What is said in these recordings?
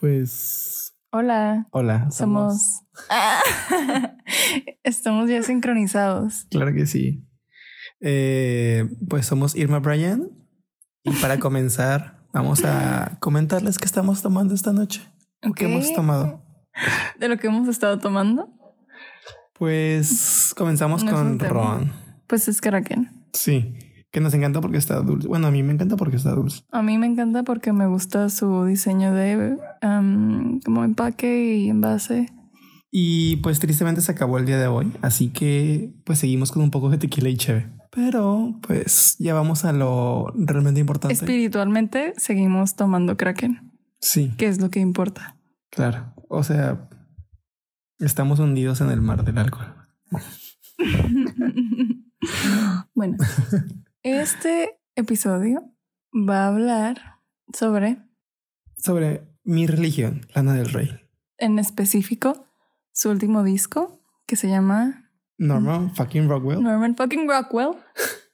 Pues. Hola. Hola. Somos. Estamos ya sincronizados. Claro que sí. Eh, pues somos Irma Bryan. Y para comenzar, vamos a comentarles qué estamos tomando esta noche. ¿Qué hemos tomado? De lo que hemos estado tomando. Pues comenzamos con ron. Pues es Kraken. Sí que nos encanta porque está dulce. Bueno, a mí me encanta porque está dulce. A mí me encanta porque me gusta su diseño de como empaque y envase. Y pues tristemente se acabó el día de hoy, así que pues seguimos con un poco de tequila y cheve. Pero pues ya vamos a lo realmente importante. Espiritualmente seguimos tomando Kraken. Sí. ¿Qué es lo que importa? Claro. O sea, estamos hundidos en el mar del alcohol. bueno, Este episodio va a hablar sobre... Sobre mi religión, Lana del Rey. En específico, su último disco, que se llama... Norman fucking Rockwell. Norman fucking Rockwell.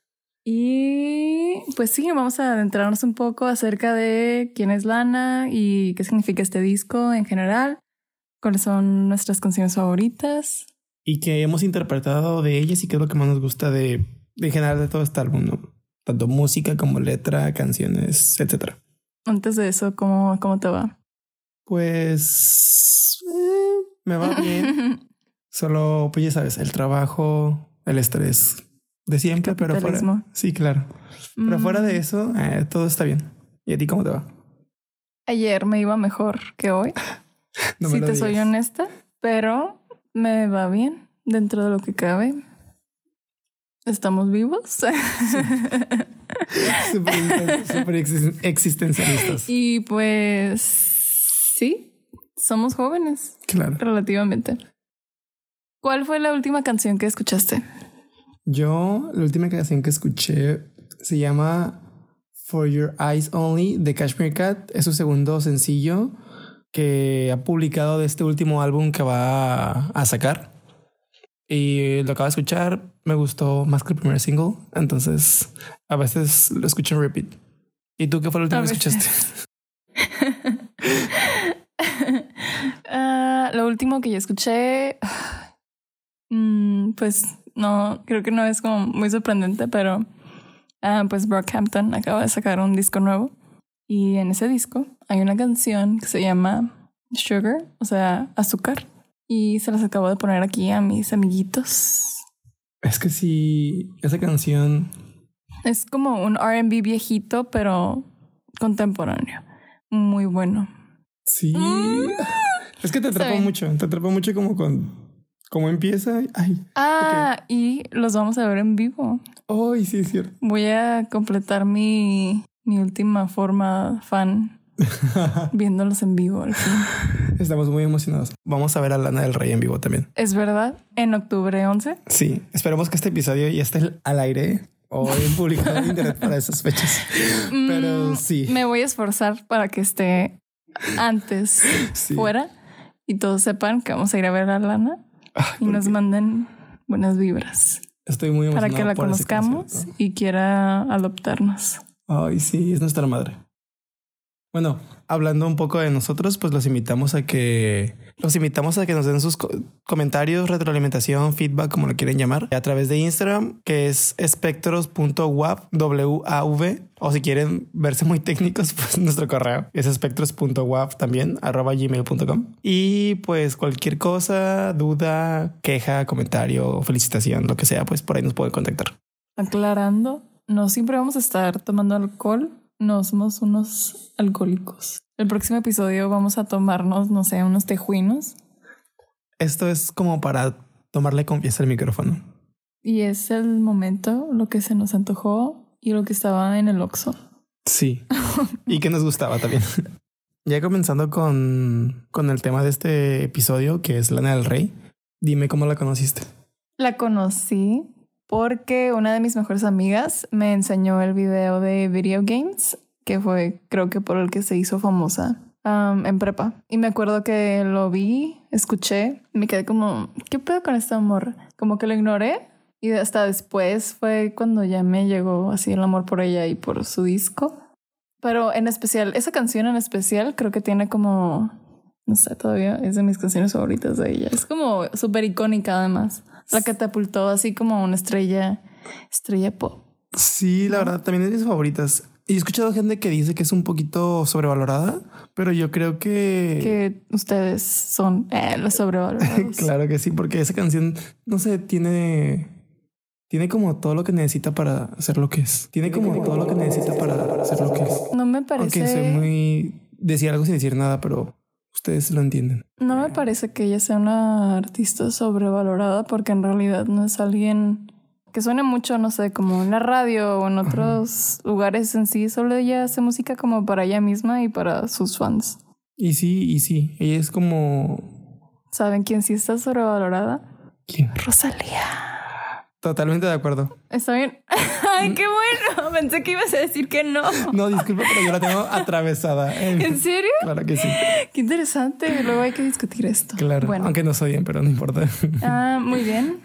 Y pues sí, vamos a adentrarnos un poco acerca de quién es Lana y qué significa este disco en general, cuáles son nuestras canciones favoritas. Y qué hemos interpretado de ellas y qué es lo que más nos gusta de en general de todo este álbum, Tanto música como letra, canciones, etcétera. Antes de eso, ¿cómo, cómo te va? Pues eh, me va bien. Solo, pues ya sabes, el trabajo, el estrés de siempre, pero fuera. Sí, claro. Pero fuera de mm. eso, eh, todo está bien. ¿Y a ti cómo te va? Ayer me iba mejor que hoy. si te soy honesta, pero me va bien dentro de lo que cabe. ¿Estamos vivos? Súper existencialistas. Y pues sí, somos jóvenes. Claro. Relativamente. ¿Cuál fue la última canción que escuchaste? Yo, la última canción que escuché se llama For Your Eyes Only de Cashmere Cat. Es su segundo sencillo que ha publicado de este último álbum que va a sacar. Y lo acabo de escuchar, me gustó más que el primer single. Entonces, a veces lo escucho en repeat. ¿Y tú qué fue lo último que escuchaste? Ah, lo último que yo escuché, mm, pues no, creo que no es como muy sorprendente, pero uh, pues Brockhampton acaba de sacar un disco nuevo. Y en ese disco hay una canción que se llama Sugar, o sea, azúcar. Y se las acabo de poner aquí a mis amiguitos. Es que sí, esa canción... Es como un RB viejito, pero contemporáneo. Muy bueno. Sí. Mm. Es que te atrapó mucho, te atrapó mucho como con... ¿Cómo empieza? Ay. Ah, y los vamos a ver en vivo. Ay, sí, es cierto. Voy a completar mi, mi última forma fan viéndolos en vivo al fin. Estamos muy emocionados. Vamos a ver a Lana del Rey en vivo también. ¿Es verdad? ¿En octubre 11? Sí, esperemos que este episodio ya esté al aire o en publicado en internet para esas fechas. Mm, Pero sí. Me voy a esforzar para que esté antes fuera y todos sepan que vamos a ir a ver a Lana y nos manden buenas vibras. Estoy muy emocionado. Para que la conozcamos y quiera adoptarnos. Ay, sí, es nuestra madre. Bueno, hablando un poco de nosotros, pues los invitamos a que los invitamos a que nos den sus comentarios, retroalimentación, feedback, como lo quieren llamar, a través de Instagram, que es espectros.wav, o si quieren verse muy técnicos, pues nuestro correo es espectros.wav también, arroba gmail.com. Y pues cualquier cosa, duda, queja, comentario, felicitación, lo que sea, pues por ahí nos pueden contactar. Aclarando, no siempre vamos a estar tomando alcohol no somos unos alcohólicos. El próximo episodio vamos a tomarnos, no sé, unos tejuinos. Esto es como para tomarle confianza al micrófono. Y es el momento, lo que se nos antojó y lo que estaba en el Oxxo. Sí. y que nos gustaba también. ya comenzando con, con el tema de este episodio, que es Lana del Rey, dime cómo la conociste. La conocí porque una de mis mejores amigas me enseñó el video de Video Games, que fue creo que por el que se hizo famosa um, en prepa. Y me acuerdo que lo vi, escuché, me quedé como, ¿qué pedo con este amor? Como que lo ignoré y hasta después fue cuando ya me llegó así el amor por ella y por su disco. Pero en especial, esa canción en especial creo que tiene como, no sé, todavía es de mis canciones favoritas de ella. Es como súper icónica además. La catapultó así como una estrella, estrella pop. Sí, la verdad, también es de mis favoritas. Y he escuchado gente que dice que es un poquito sobrevalorada, pero yo creo que... Que ustedes son eh, los sobrevalorados. claro que sí, porque esa canción, no sé, tiene... Tiene como todo lo que necesita para hacer lo que es. Tiene como todo lo que necesita para hacer lo que es. No me parece... Aunque soy muy... Decir algo sin decir nada, pero ustedes lo entienden. No me parece que ella sea una artista sobrevalorada porque en realidad no es alguien que suena mucho, no sé, como en la radio o en otros lugares en sí. Solo ella hace música como para ella misma y para sus fans. Y sí, y sí. Ella es como... ¿Saben quién sí está sobrevalorada? ¿Quién? Rosalía. Totalmente de acuerdo. Está bien. Ay, qué bueno. Pensé que ibas a decir que no. No, disculpa, pero yo la tengo atravesada. ¿En serio? Claro que sí. Qué interesante. Luego hay que discutir esto. Claro. Bueno. Aunque no soy bien, pero no importa. Ah, muy bien.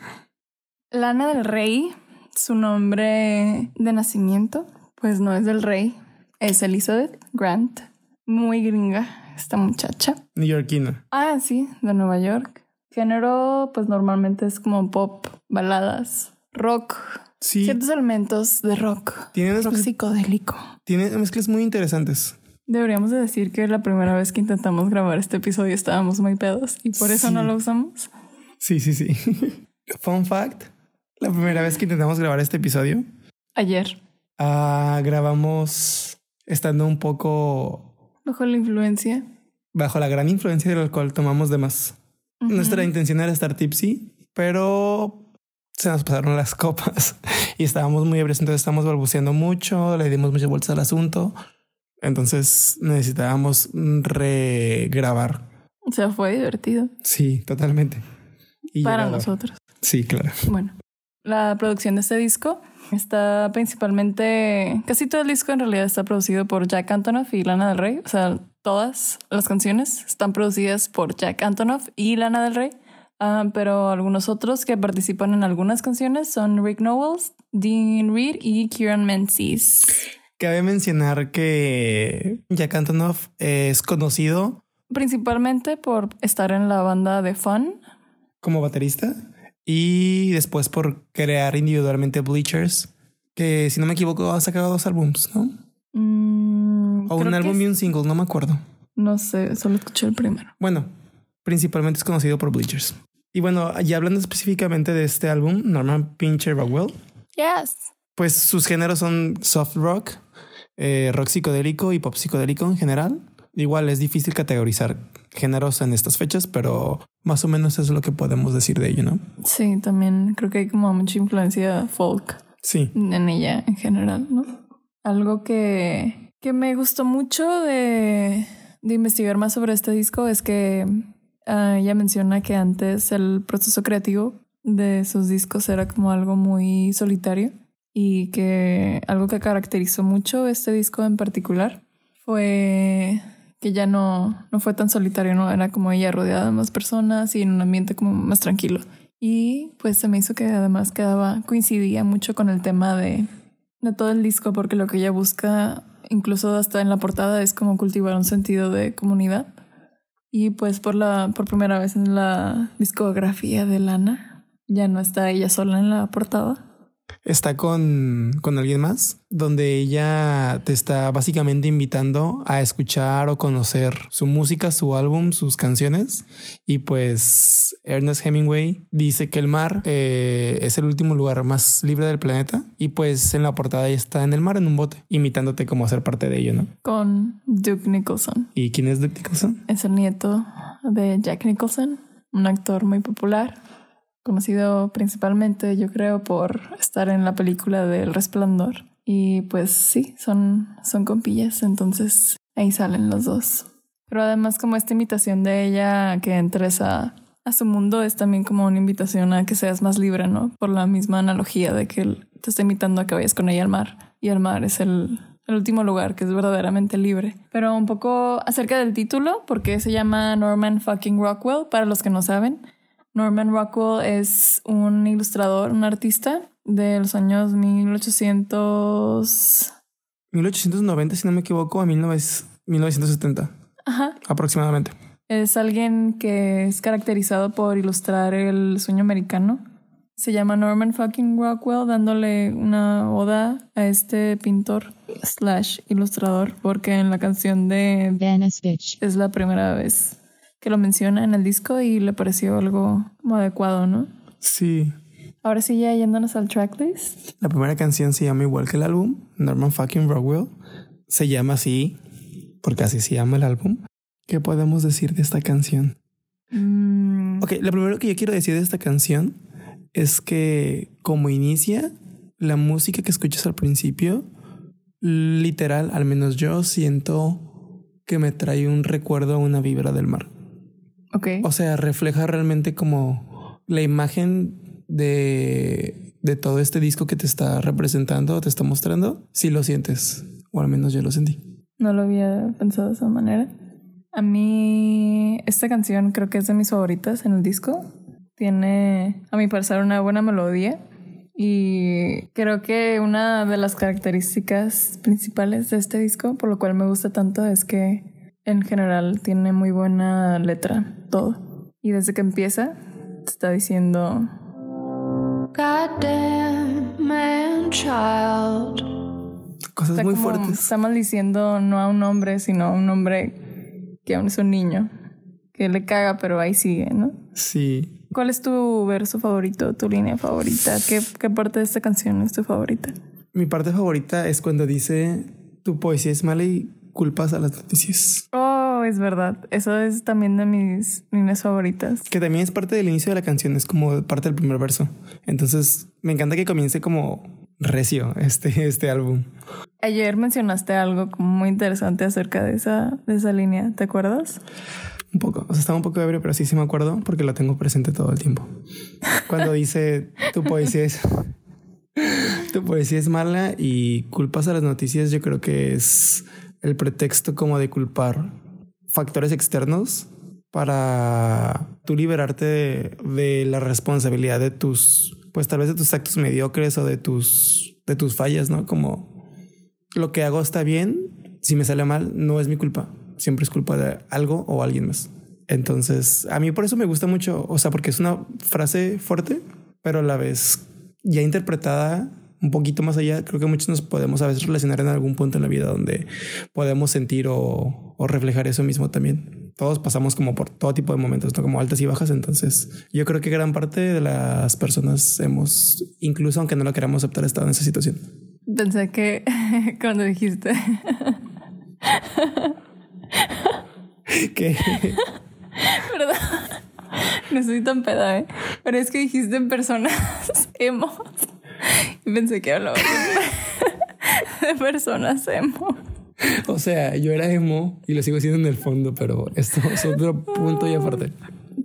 Lana del Rey, su nombre de nacimiento, pues no es del rey, es Elizabeth Grant. Muy gringa esta muchacha. Neoyorquina. Ah, sí, de Nueva York. Género, pues normalmente es como pop, baladas, rock. Sí. Ciertos elementos de rock. Tiene Rock mezclas- psicodélico. Tiene mezclas muy interesantes. Deberíamos de decir que la primera vez que intentamos grabar este episodio estábamos muy pedos y por eso Sí. no lo usamos. Sí, sí, sí. Fun fact. La primera vez que intentamos grabar este episodio, Ayer, ah, grabamos estando un poco bajo la influencia. bajo la gran influencia del alcohol, tomamos de más. Nuestra intención era estar tipsy, pero se nos pasaron las copas y estábamos muy ebrios, entonces estábamos balbuceando mucho, le dimos muchas vueltas al asunto. Entonces necesitábamos regrabar. O sea, fue divertido Sí, totalmente. Y para nosotros. Sí, claro. Bueno, la producción de este disco está principalmente, casi todo el disco en realidad está producido por Jack Antonoff y Lana del Rey. O sea, todas las canciones están producidas por Jack Antonoff y Lana del Rey. Ah, pero algunos otros que participan en algunas canciones son Rick Knowles, Dean Reed y Kieran Menzies. Cabe mencionar que Jack Antonoff es conocido Principalmente por estar en la banda de Fun. como baterista y después por crear individualmente Bleachers, que si no me equivoco ha sacado dos álbums, ¿no? Mm, O un álbum y un single, no me acuerdo. No sé, solo escuché el primero. Bueno, principalmente es conocido por Bleachers. Y bueno, ya hablando específicamente de este álbum, Norman Pincher Rockwell, Yes. pues sus géneros son soft rock, eh, rock psicodélico y pop psicodélico en general. Igual es difícil categorizar géneros en estas fechas, pero más o menos es lo que podemos decir de ello, ¿no? Sí, también creo que hay como mucha influencia folk Sí. en ella en general, ¿no? Algo que, que me gustó mucho de, de investigar más sobre este disco es que ah, ella menciona que antes el proceso creativo de sus discos era como algo muy solitario y que algo que caracterizó mucho este disco en particular fue que ya no, no fue tan solitario, ¿no? Era como ella rodeada de más personas y en un ambiente como más tranquilo. Y pues se me hizo que además quedaba, coincidía mucho con el tema de, de todo el disco, porque lo que ella busca, incluso hasta en la portada, es como cultivar un sentido de comunidad. Y pues por la, por primera vez en la discografía de Lana, ya no está ella sola en la portada. Está con, con alguien más, donde ella te está básicamente invitando a escuchar o conocer su música, su álbum, sus canciones. Y pues Ernest Hemingway dice que el mar eh, es el último lugar más libre del planeta. Y pues en la portada ella está en el mar, en un bote, invitándote como a ser parte de ello, ¿no? Con Duke Nicholson. ¿Y quién es Duke Nicholson? Es el nieto de Jack Nicholson, un actor muy popular, conocido principalmente, yo creo, por estar en la película de El Resplandor. Y pues sí, son, son compillas, entonces ahí salen los dos. Pero además como esta invitación de ella que entres a, a su mundo es también como una invitación a que seas más libre, ¿no? Por la misma analogía de que te está invitando a que vayas con ella al mar. Y el mar es el, el último lugar que es verdaderamente libre. Pero un poco acerca del título, porque se llama Norman fucking Rockwell, para los que no saben. Norman Rockwell es un ilustrador, un artista de los años 1800, 1890, si no me equivoco, a 1970. Ajá. Aproximadamente. Es alguien que es caracterizado por ilustrar el sueño americano. Se llama Norman fucking Rockwell, dándole una oda a este pintor slash ilustrador, porque en la canción de Venice Beach. es la primera vez que lo menciona en el disco y le pareció algo como adecuado, ¿no? Sí. Ahora sí, ya yéndonos al tracklist. La primera canción se llama igual que el álbum, Norman fucking Rockwell. Se llama así, porque así se llama el álbum. ¿Qué podemos decir de esta canción? Mm, Ok, lo primero que yo quiero decir de esta canción es que como inicia, la música que escuchas al principio, literal, al menos yo siento que me trae un recuerdo a una vibra del mar. Ok. O sea, refleja realmente como la imagen de, de todo este disco que te está representando, te está mostrando, si lo sientes, o al menos yo lo sentí. No lo había pensado de esa manera. A mí, esta canción creo que es de mis favoritas en el disco. Tiene, a mi parecer, una buena melodía. Y creo que una de las características principales de este disco, por lo cual me gusta tanto, es que en general tiene muy buena letra, todo. Y desde que empieza, te está diciendo, Goddamn man child. Cosas está, muy como- fuertes. está maldiciendo no a un hombre, sino a un hombre que aún es un niño, que le caga, pero ahí sigue, ¿no? Sí. ¿Cuál es tu verso favorito, tu línea favorita? ¿Qué, qué parte de esta canción es tu favorita? Mi parte favorita es cuando dice tu poesía es mala y culpas a las noticias. Oh, es verdad. Eso es también de mis líneas favoritas. Que también es parte del inicio de la canción, es como parte del primer verso. Entonces, me encanta que comience como recio este, este álbum. Ayer mencionaste algo como muy interesante acerca de esa, de esa línea. ¿Te acuerdas? Un poco, o sea, estaba un poco ebrio, pero sí, sí me acuerdo porque lo tengo presente todo el tiempo. Cuando dice tu poesía es tu poesía es mala y culpas a las noticias, yo creo que es el pretexto como de culpar factores externos para tú liberarte de, la responsabilidad de tus, pues tal vez de tus actos mediocres o de tus, de tus fallas, ¿no? Como lo que hago está bien, si me sale mal, no es mi culpa. Siempre es culpa de algo o alguien más. Entonces, a mí por eso me gusta mucho, o sea, porque es una frase fuerte, pero a la vez ya interpretada un poquito más allá. Creo que muchos nos podemos a veces relacionar en algún punto en la vida donde podemos sentir o, o reflejar eso mismo también. Todos pasamos como por todo tipo de momentos, ¿no? como altas y bajas. Entonces, yo creo que gran parte de las personas hemos, incluso aunque no lo queramos aceptar, estado en esa situación. Pensé que cuando dijiste que Perdón. No soy tan peda, ¿eh? Pero es que dijiste en personas emo. Y pensé que hablaba de- personas emo. O sea, yo era emo y lo sigo siendo en el fondo, pero esto es otro punto y aparte.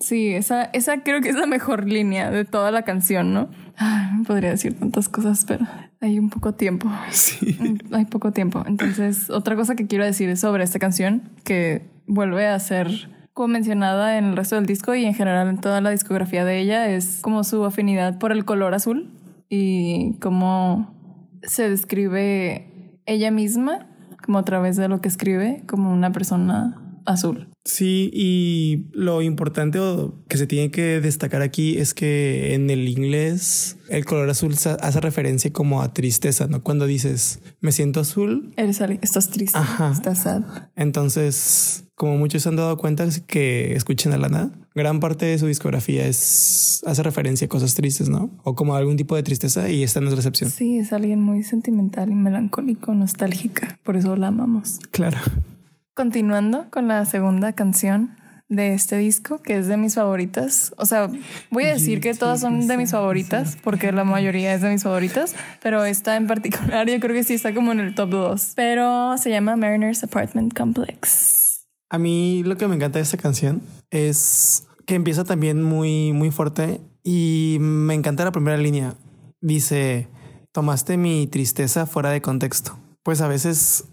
Sí, esa, esa creo que es la mejor línea de toda la canción, ¿no? Ay, podría decir tantas cosas, pero hay un poco tiempo. Sí. Hay poco tiempo. Entonces, otra cosa que quiero decir es sobre esta canción, que vuelve a ser como mencionada en el resto del disco y en general en toda la discografía de ella, es como su afinidad por el color azul y cómo se describe ella misma, como a través de lo que escribe, como una persona azul. Sí, y lo importante que se tiene que destacar aquí es que en el inglés el color azul hace referencia como a tristeza, ¿no? Cuando dices me siento azul, Eres estás triste, Ajá. estás sad. entonces como muchos se han dado cuenta es que escuchen a Lana, gran parte de su discografía es hace referencia a cosas tristes, ¿no? O como algún tipo de tristeza y esta no es la excepción. Sí, es alguien muy sentimental y melancólico, nostálgica. Por eso la amamos. Claro. Continuando con la segunda canción de este disco, que es de mis favoritas. O sea, voy a decir que todas son de mis favoritas, porque la mayoría es de mis favoritas, pero esta en particular yo creo que sí está como en el top 2. Pero se llama Mariner's Apartment Complex. A mí lo que me encanta de esta canción es que empieza también muy, muy fuerte y me encanta la primera línea. Dice, tomaste mi tristeza fuera de contexto. Pues a veces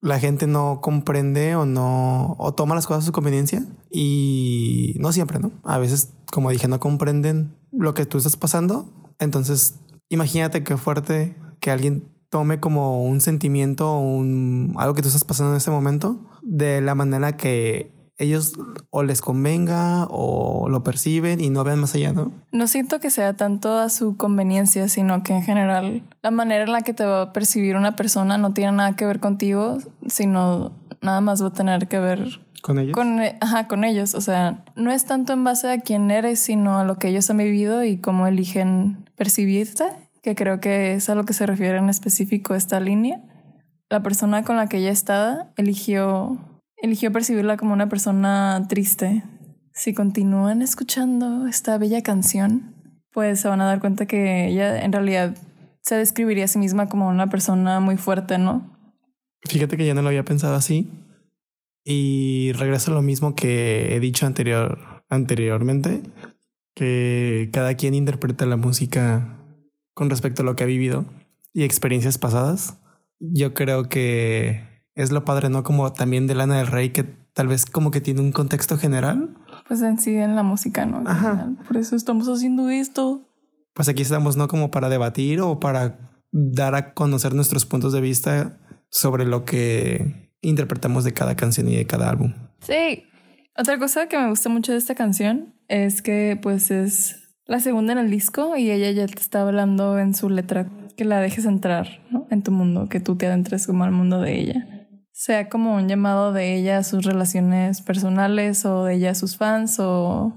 la gente no comprende o no, o toma las cosas a su conveniencia y no siempre, ¿no? A veces, como dije, no comprenden lo que tú estás pasando. Entonces, imagínate qué fuerte que alguien tome como un sentimiento o un, algo que tú estás pasando en ese momento de la manera que ellos o les convenga o lo perciben y no vean más allá, ¿no? No siento que sea tanto a su conveniencia, sino que en general la manera en la que te va a percibir una persona no tiene nada que ver contigo, sino nada más va a tener que ver Con ellos. con, ajá, con ellos. O sea, no es tanto en base a quién eres, sino a lo que ellos han vivido y cómo eligen percibirte, que creo que es a lo que se refiere en específico esta línea. La persona con la que ella estaba eligió, eligió percibirla como una persona triste. Si continúan escuchando esta bella canción, pues se van a dar cuenta que ella en realidad se describiría a sí misma como una persona muy fuerte, ¿no? Fíjate que yo no lo había pensado así. Y regreso a lo mismo que he dicho anterior, anteriormente, que cada quien interpreta la música con respecto a lo que ha vivido y experiencias pasadas. Yo creo que es lo padre, ¿no? Como también de Lana del Rey, que tal vez como que tiene un contexto general. Pues en sí en la música, ¿no? Ajá. Por eso estamos haciendo esto. Pues aquí estamos, ¿no? Como para debatir o para dar a conocer nuestros puntos de vista sobre lo que interpretamos de cada canción y de cada álbum. Sí. Otra cosa que me gusta mucho de esta canción es que pues es la segunda en el disco y ella ya te está hablando en su letra que la dejes entrar ¿no? en tu mundo, que tú te adentres como al mundo de ella. Sea como un llamado de ella a sus relaciones personales o de ella a sus fans o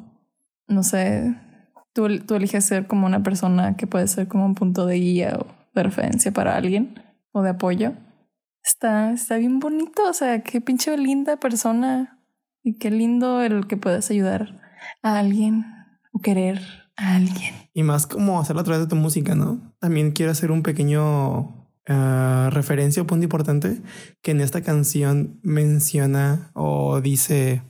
no sé, tú, tú eliges ser como una persona que puede ser como un punto de guía o de referencia para alguien o de apoyo. Está, está bien bonito, o sea, qué pinche linda persona y qué lindo el que puedas ayudar a alguien o querer a alguien. Y más como hacerlo a través de tu música, ¿no? También quiero hacer un pequeño ah, referencia o punto importante que en esta canción menciona o dice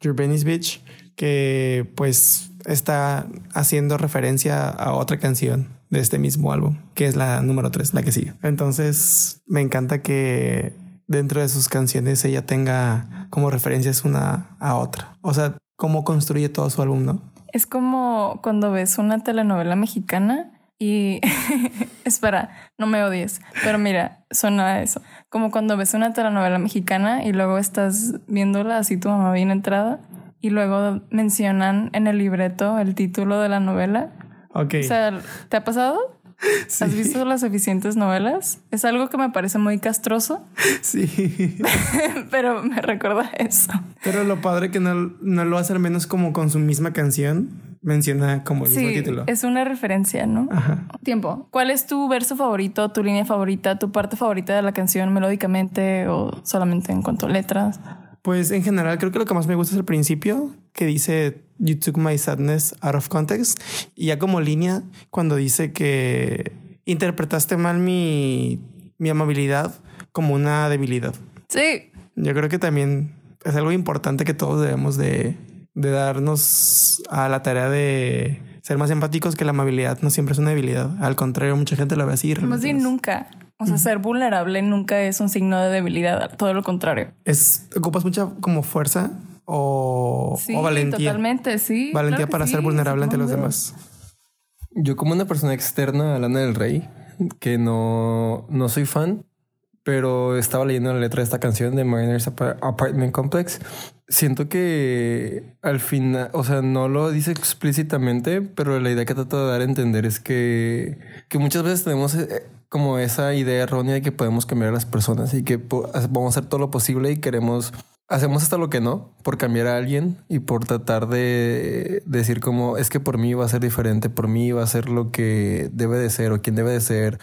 Your Venice Beach que pues está haciendo referencia a otra canción de este mismo álbum, que es la número 3, la que sigue. Entonces me encanta que dentro de sus canciones ella tenga como referencias una a otra. O sea, cómo construye todo su álbum, ¿no? Es como cuando ves una telenovela mexicana y espera, no me odies, pero mira, suena a eso. Como cuando ves una telenovela mexicana y luego estás viéndola así tu mamá bien entrada y luego mencionan en el libreto el título de la novela. Ok. O sea, ¿te ha pasado? Sí. ¿Has visto las eficientes novelas? Es algo que me parece muy castroso, Sí. pero me recuerda a eso. Pero lo padre que no, no lo hace al menos como con su misma canción. Menciona como el mismo Sí, título. es una referencia, ¿no? Ajá. Tiempo. ¿Cuál es tu verso favorito, tu línea favorita, tu parte favorita de la canción melódicamente o solamente en cuanto a letras? Pues en general creo que lo que más me gusta es el principio que dice You took my sadness out of context y ya como línea cuando dice que interpretaste mal mi, mi amabilidad como una debilidad. Sí, Yo creo que también es algo importante que todos debemos de, de darnos a la tarea de ser más empáticos que la amabilidad no siempre es una debilidad. Al contrario, mucha gente lo ve así. más bien no es. nunca. O sea, ser vulnerable nunca es un signo de debilidad, todo lo contrario. Es, ocupas mucha como fuerza o, Sí, o valentía. totalmente, sí. Valentía Claro para sí, ser vulnerable ante los demás. Yo como una persona externa a Lana del Rey, que no, no soy fan, pero estaba leyendo la letra de esta canción de Mariners Apa- Apartment Complex, siento que al final, o sea, no lo dice explícitamente, pero la idea que trata de dar a entender es que, que muchas veces tenemos eh, como esa idea errónea de que podemos cambiar a las personas y que vamos a hacer todo lo posible y queremos Hacemos hasta lo que no por cambiar a alguien y por tratar de decir como es que por mí va a ser diferente, por mí va a ser lo que debe de ser o quien debe de ser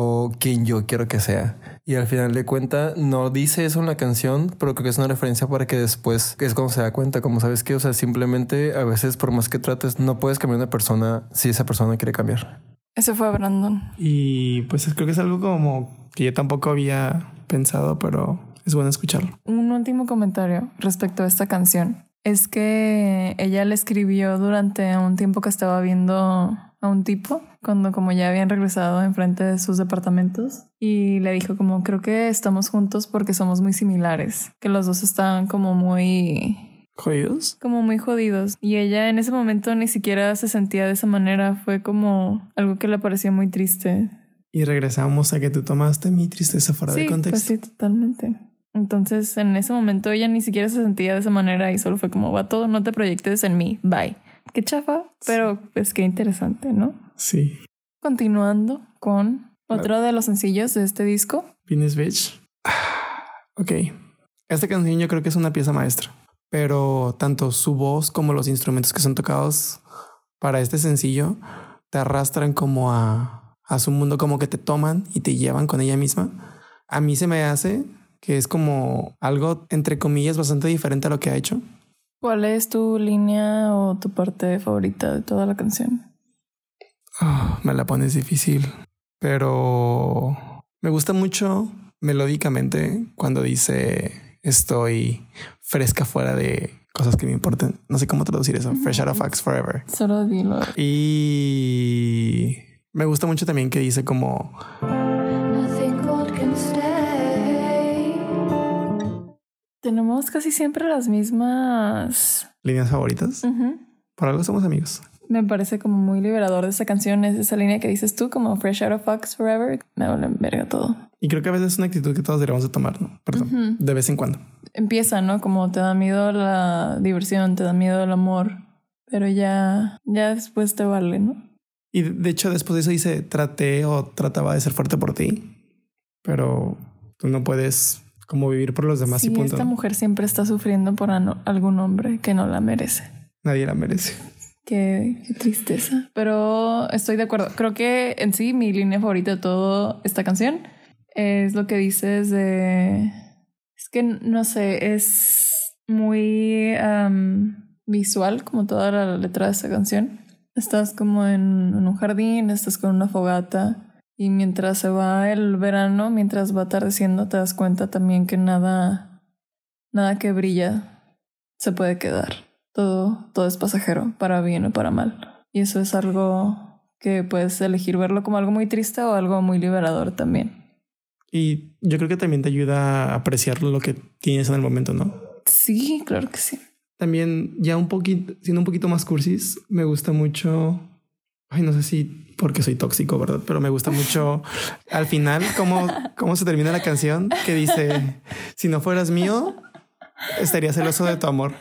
o quien yo quiero que sea. Y al final de cuenta no dice eso en la canción, pero creo que es una referencia para que después es cuando se da cuenta, como sabes que, o sea, simplemente a veces por más que trates no puedes cambiar a una persona si esa persona quiere cambiar. Ese fue Brandon. Y pues creo que es algo como que yo tampoco había pensado, pero es bueno escucharlo. Un último comentario respecto a esta canción. Es que ella le escribió durante un tiempo que estaba viendo a un tipo, cuando como ya habían regresado enfrente de sus departamentos, y le dijo como, creo que estamos juntos porque somos muy similares, que los dos estaban como muy ¿Jodidos? como muy jodidos. Y ella en ese momento ni siquiera se sentía de esa manera. Fue como algo que le parecía muy triste. Y regresamos a que tú tomaste mi tristeza fuera Sí, de contexto. pues sí, totalmente. Entonces, en ese momento ella ni siquiera se sentía de esa manera y solo fue como, va todo, no te proyectes en mí, bye. Qué chafa, pero pues qué interesante, ¿no? Sí. Continuando con otro de los sencillos de este disco. Venus Beach. Ok. Esta canción yo creo que es una pieza maestra, pero tanto su voz como los instrumentos que son tocados para este sencillo te arrastran como a, a su mundo, como que te toman y te llevan con ella misma. A mí se me hace que es como algo, entre comillas, bastante diferente a lo que ha hecho. ¿Cuál es tu línea o tu parte favorita de toda la canción? Ah, me la pones difícil, pero me gusta mucho melódicamente cuando dice estoy fresca fuera de cosas que me importan. No sé cómo traducir eso. Fresh out of facts forever. Solo dilo. Y me gusta mucho también que dice como Tenemos casi siempre las mismas. líneas favoritas. Por algo somos amigos. Me parece como muy liberador de esa canción, es esa línea que dices tú, como Fresh Out of Fox Forever. Me vale verga todo. Y creo que a veces es una actitud que todos deberíamos de tomar, ¿no? Perdón, de vez en cuando. Empieza, ¿no? Como te da miedo la diversión, te da miedo el amor, pero ya, ya después te vale, ¿no? Y de hecho después de eso dice traté o trataba de ser fuerte por ti, pero tú no puedes como vivir por los demás Sí, y punto. esta mujer siempre está sufriendo por algún hombre que no la merece. Nadie la merece. Qué, qué tristeza. Pero estoy de acuerdo. Creo que en sí mi línea favorita de toda esta canción es lo que dices de... Es que no sé, es muy am, visual como toda la letra de esta canción. Estás como en, en un jardín, estás con una fogata y mientras se va el verano, mientras va atardeciendo, te das cuenta también que nada, nada que brilla se puede quedar. Todo, todo es pasajero, para bien o para mal. Y eso es algo que puedes elegir verlo como algo muy triste o algo muy liberador también. Y yo creo que también te ayuda a apreciar lo que tienes en el momento, ¿no? Sí, claro que sí. También ya un poquito, siendo un poquito más cursis, me gusta mucho, ay, no sé si porque soy tóxico, ¿verdad? Pero me gusta mucho al final cómo, cómo se termina la canción que dice, si no fueras mío, estaría celoso de tu amor.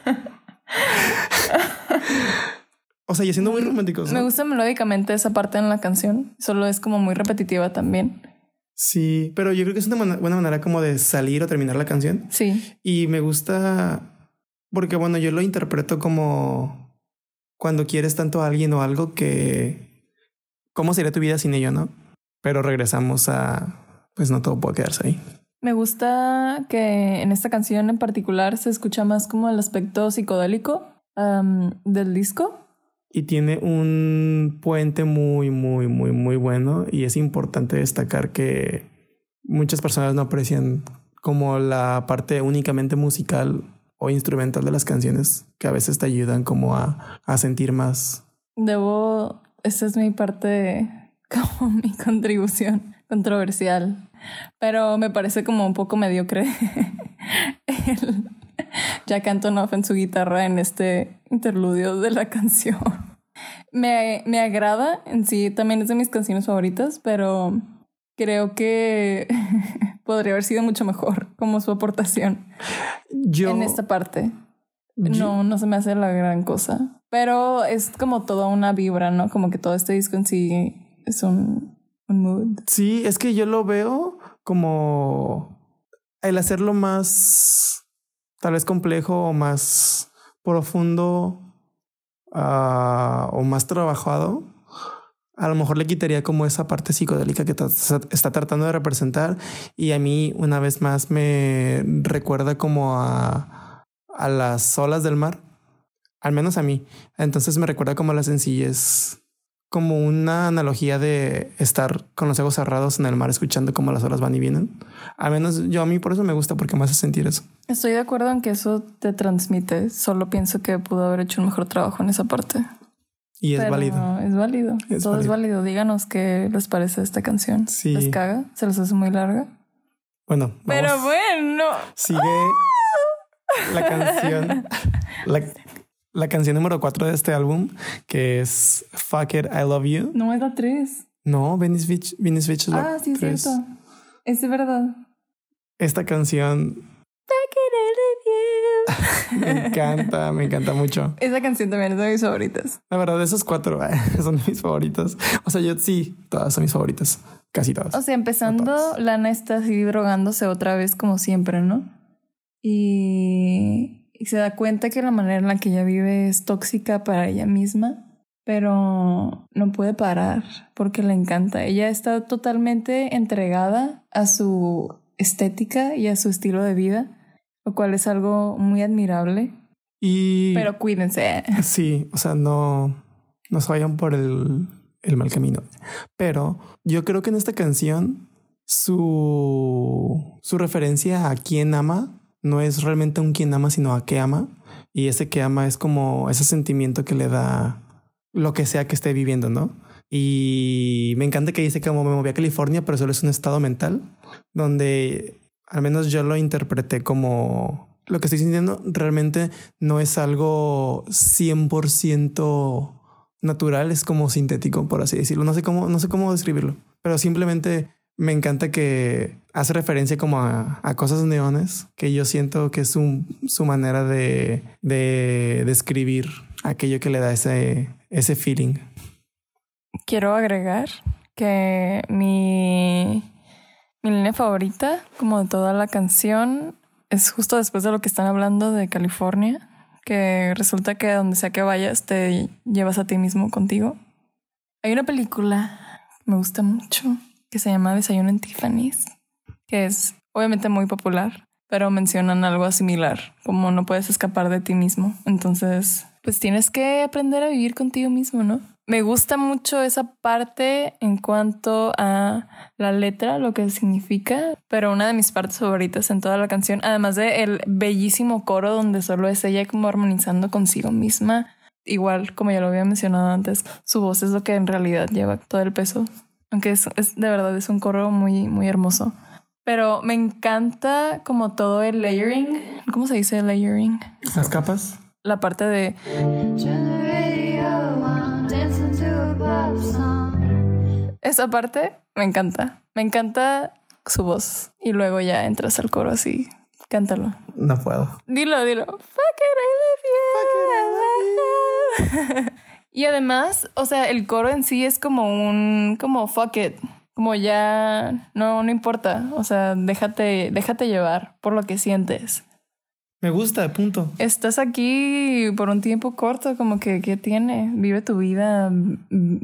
O sea, y siendo muy románticos. Me ¿no? gusta melódicamente esa parte en la canción, solo es como muy repetitiva también. Sí, pero yo creo que es una buena manera como de salir o terminar la canción. Sí, Y me gusta porque, bueno, yo lo interpreto como cuando quieres tanto a alguien o algo que... ¿Cómo sería tu vida sin ello, no? Pero regresamos a... Pues no todo puede quedarse ahí. me gusta que en esta canción en particular se escucha más como el aspecto psicodélico del disco. Y tiene un puente muy, muy, muy, muy bueno. Y es importante destacar que muchas personas no aprecian como la parte únicamente musical o instrumental de las canciones que a veces te ayudan como a, a sentir más. Debo, esta es mi parte, como mi contribución controversial, pero me parece como un poco mediocre el Jack Antonoff en su guitarra en este interludio de la canción. Me, me agrada en sí, también es de mis canciones favoritas, pero creo que podría haber sido mucho mejor como su aportación Yo, en esta parte. yo- No, no se me hace la gran cosa. Pero es como toda una vibra, ¿no? Como que todo este disco en sí es un, un mood. Sí, es que yo lo veo como el hacerlo más tal vez complejo o más profundo ah, o más trabajado. A lo mejor le quitaría como esa parte psicodélica que está tratando de representar y a mí una vez más me recuerda como a, a las olas del mar, al menos a mí. Entonces me recuerda como a la sencillez como una analogía de estar con los ojos cerrados en el mar escuchando cómo las olas van y vienen. Al menos yo a mí por eso me gusta porque me hace sentir eso. Estoy de acuerdo en que eso te transmite. Solo pienso que pudo haber hecho un mejor trabajo en esa parte. Y es Pero válido. Es válido. Es Todo es válido. válido. Díganos qué les parece esta canción. Sí. ¿Les caga? ¿Se les hace muy larga? Bueno, Pero vamos. bueno. sigue la canción. La, la canción número cuatro de este álbum, que es Fuck It, I Love You. No es la tres. No, Venice Beach, Venice Beach es la Ah, sí, es cierto. Es de verdad. Esta canción me encanta, me encanta mucho. Esa canción también es de mis favoritas. La verdad, esos cuatro eh, son mis favoritos. O sea, yo sí, todas son mis favoritas. Casi todas. O sea, empezando. Lana está así drogándose otra vez como siempre, ¿no? Y, y se da cuenta que la manera en la que ella vive es tóxica para ella misma, pero no puede parar porque le encanta. Ella está totalmente entregada a su estética y a su estilo de vida, lo cual es algo muy admirable. y Pero cuídense. sí, o sea, no, no se vayan por el, el mal camino. Pero yo creo que en esta canción su, su referencia a quién ama no es realmente un quién ama, sino a qué ama. Y ese que ama es como ese sentimiento que le da lo que sea que esté viviendo, ¿no? Y me encanta que dice que como me moví a California, pero solo es un estado mental donde al menos yo lo interpreté como lo que estoy sintiendo realmente no es algo 100% natural, es como sintético, por así decirlo. No sé cómo, no sé cómo describirlo, pero simplemente me encanta que hace referencia como a, cosas neones que yo siento que es un- su manera de, de describir aquello que le da ese, ese feeling. Quiero agregar que mi, mi línea favorita, como de toda la canción, es justo después de lo que están hablando de California, que resulta que donde sea que vayas te llevas a ti mismo contigo. Hay una película que me gusta mucho que se llama Desayuno en Tiffany's, que es obviamente muy popular, pero mencionan algo similar, como no puedes escapar de ti mismo. Entonces, pues tienes que aprender a vivir contigo mismo, ¿no? Me gusta mucho esa parte en cuanto a la letra, lo que significa, pero una de mis partes favoritas en toda la canción, además de el bellísimo coro donde solo es ella como armonizando consigo misma, igual como ya lo había mencionado antes, su voz es lo que en realidad lleva todo el peso, aunque es, es de verdad es un coro muy muy hermoso. Pero me encanta como todo el layering, ¿cómo se dice layering? Las capas. La parte de Esa parte me encanta. Me encanta su voz. Y luego ya entras al coro así. Cántalo. No puedo. Dilo, dilo. Fuck it, I love you. y además, o sea, el coro en sí es como un, como fuck it. Como ya, no, no importa. O sea, déjate, déjate llevar por lo que sientes. Me gusta, punto. Estás aquí por un tiempo corto, como que, ¿qué tiene? Vive tu vida, mm,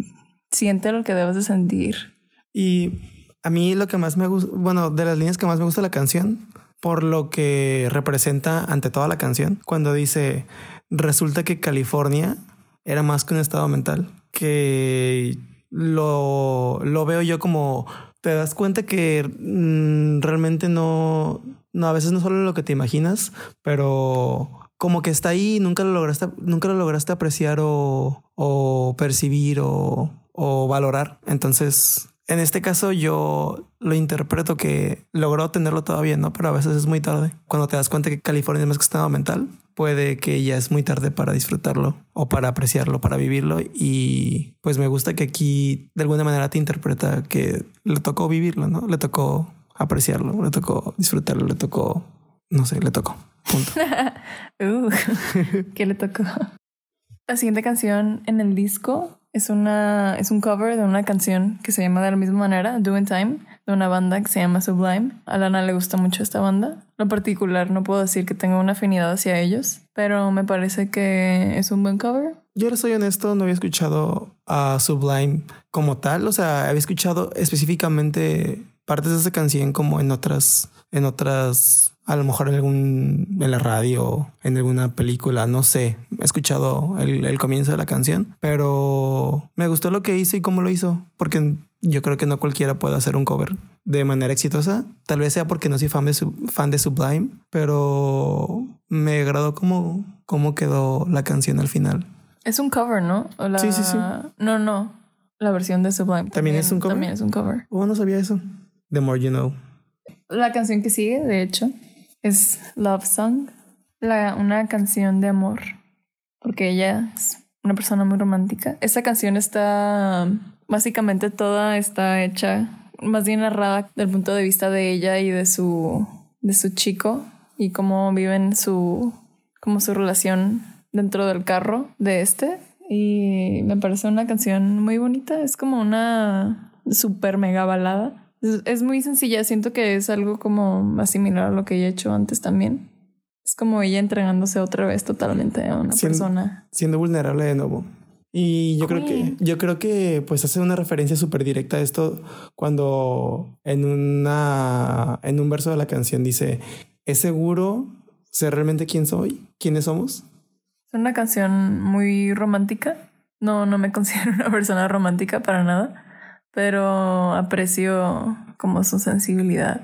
siente lo que debes de sentir. Y a mí lo que más me gusta, bueno, de las líneas que más me gusta la canción, por lo que representa ante toda la canción, cuando dice, resulta que California era más que un estado mental, que lo, lo veo yo como, te das cuenta que mm, realmente no, no, a veces no solo lo que te imaginas, pero como que está ahí y nunca lo lograste, nunca lo lograste apreciar o, o percibir o, o valorar. Entonces, en este caso yo lo interpreto que logró tenerlo todavía, ¿no? Pero a veces es muy tarde. Cuando te das cuenta que California es más que estado mental, puede que ya es muy tarde para disfrutarlo o para apreciarlo, para vivirlo. Y pues me gusta que aquí de alguna manera te interpreta que le tocó vivirlo, ¿no? Le tocó apreciarlo, le tocó disfrutarlo, le tocó, no sé, le tocó. Punto. Uh, ¿Qué le tocó? La siguiente canción en el disco es una es un cover de una canción que se llama de la misma manera, Doing Time, de una banda que se llama Sublime. A Lana le gusta mucho esta banda. Lo particular no puedo decir que tenga una afinidad hacia ellos, pero me parece que es un buen cover. Yo le soy honesto, no había escuchado a Sublime como tal. O sea, había escuchado específicamente partes de esa canción como en otras, en otras, a lo mejor en algún, en la radio, en alguna película, no sé. He escuchado el, el comienzo de la canción, pero me gustó lo que hizo y cómo lo hizo, porque yo creo que no cualquiera puede hacer un cover de manera exitosa. Tal vez sea porque no soy fan de, su, fan de Sublime, pero me agradó cómo, cómo quedó la canción al final. Es un cover, ¿no? La- Sí, sí, sí. No, no. La versión de Sublime. ¿También es un cover? También es un cover. Oh, no sabía eso. The more you know. La canción que sigue, de hecho, es Love Song, la, una canción de amor, porque ella es una persona muy romántica. Esta canción está básicamente toda está hecha, más bien narrada del punto de vista de ella y de su, de su chico y cómo viven su, como su relación dentro del carro de este. Y me parece una canción muy bonita. Es como una super mega balada. Es, muy sencilla. Siento que es algo como más similar a lo que ella ha hecho antes también. Es como ella entregándose otra vez totalmente a una Siendo- persona. siendo vulnerable de nuevo. Y yo creo que, yo creo que pues hace una referencia súper directa a esto cuando en una, en un verso de la canción dice, ¿es seguro ser realmente quién soy? ¿Quiénes somos? Es una canción muy romántica. No, no me considero una persona romántica para nada, pero aprecio como su sensibilidad.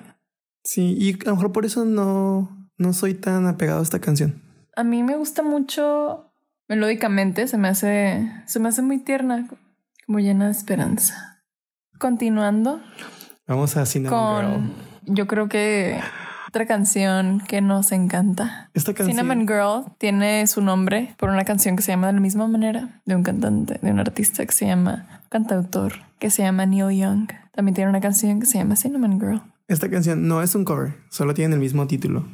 Sí, y a lo mejor por eso no, no soy tan apegado a esta canción. A mí me gusta mucho melódicamente, se me hace, se me hace muy tierna, como llena de esperanza. Continuando Vamos a Cinnamon Girl. yo creo que otra canción que nos encanta. Esta canción... Cinnamon Girl tiene su nombre por una canción que se llama de la misma manera de un cantante, de un artista que se llama, cantautor, que se llama Neil Young. También tiene una canción que se llama Cinnamon Girl. Esta canción no es un cover, solo tiene el mismo título.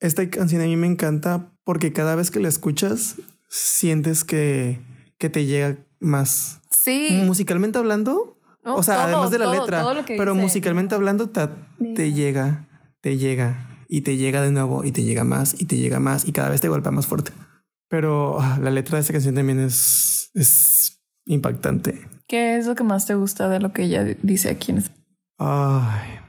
Esta canción a mí me encanta porque cada vez que la escuchas sientes que, que te llega más. Sí. Musicalmente hablando, No, o sea, todo, además de la todo, letra, todo lo que pero dice. musicalmente hablando te, te llega, te llega y te llega de nuevo y te llega más y te llega más y cada vez te golpea más fuerte. Pero ah, la letra de esa canción también es, es impactante. ¿Qué es lo que más te gusta de lo que ella dice aquí? Ay,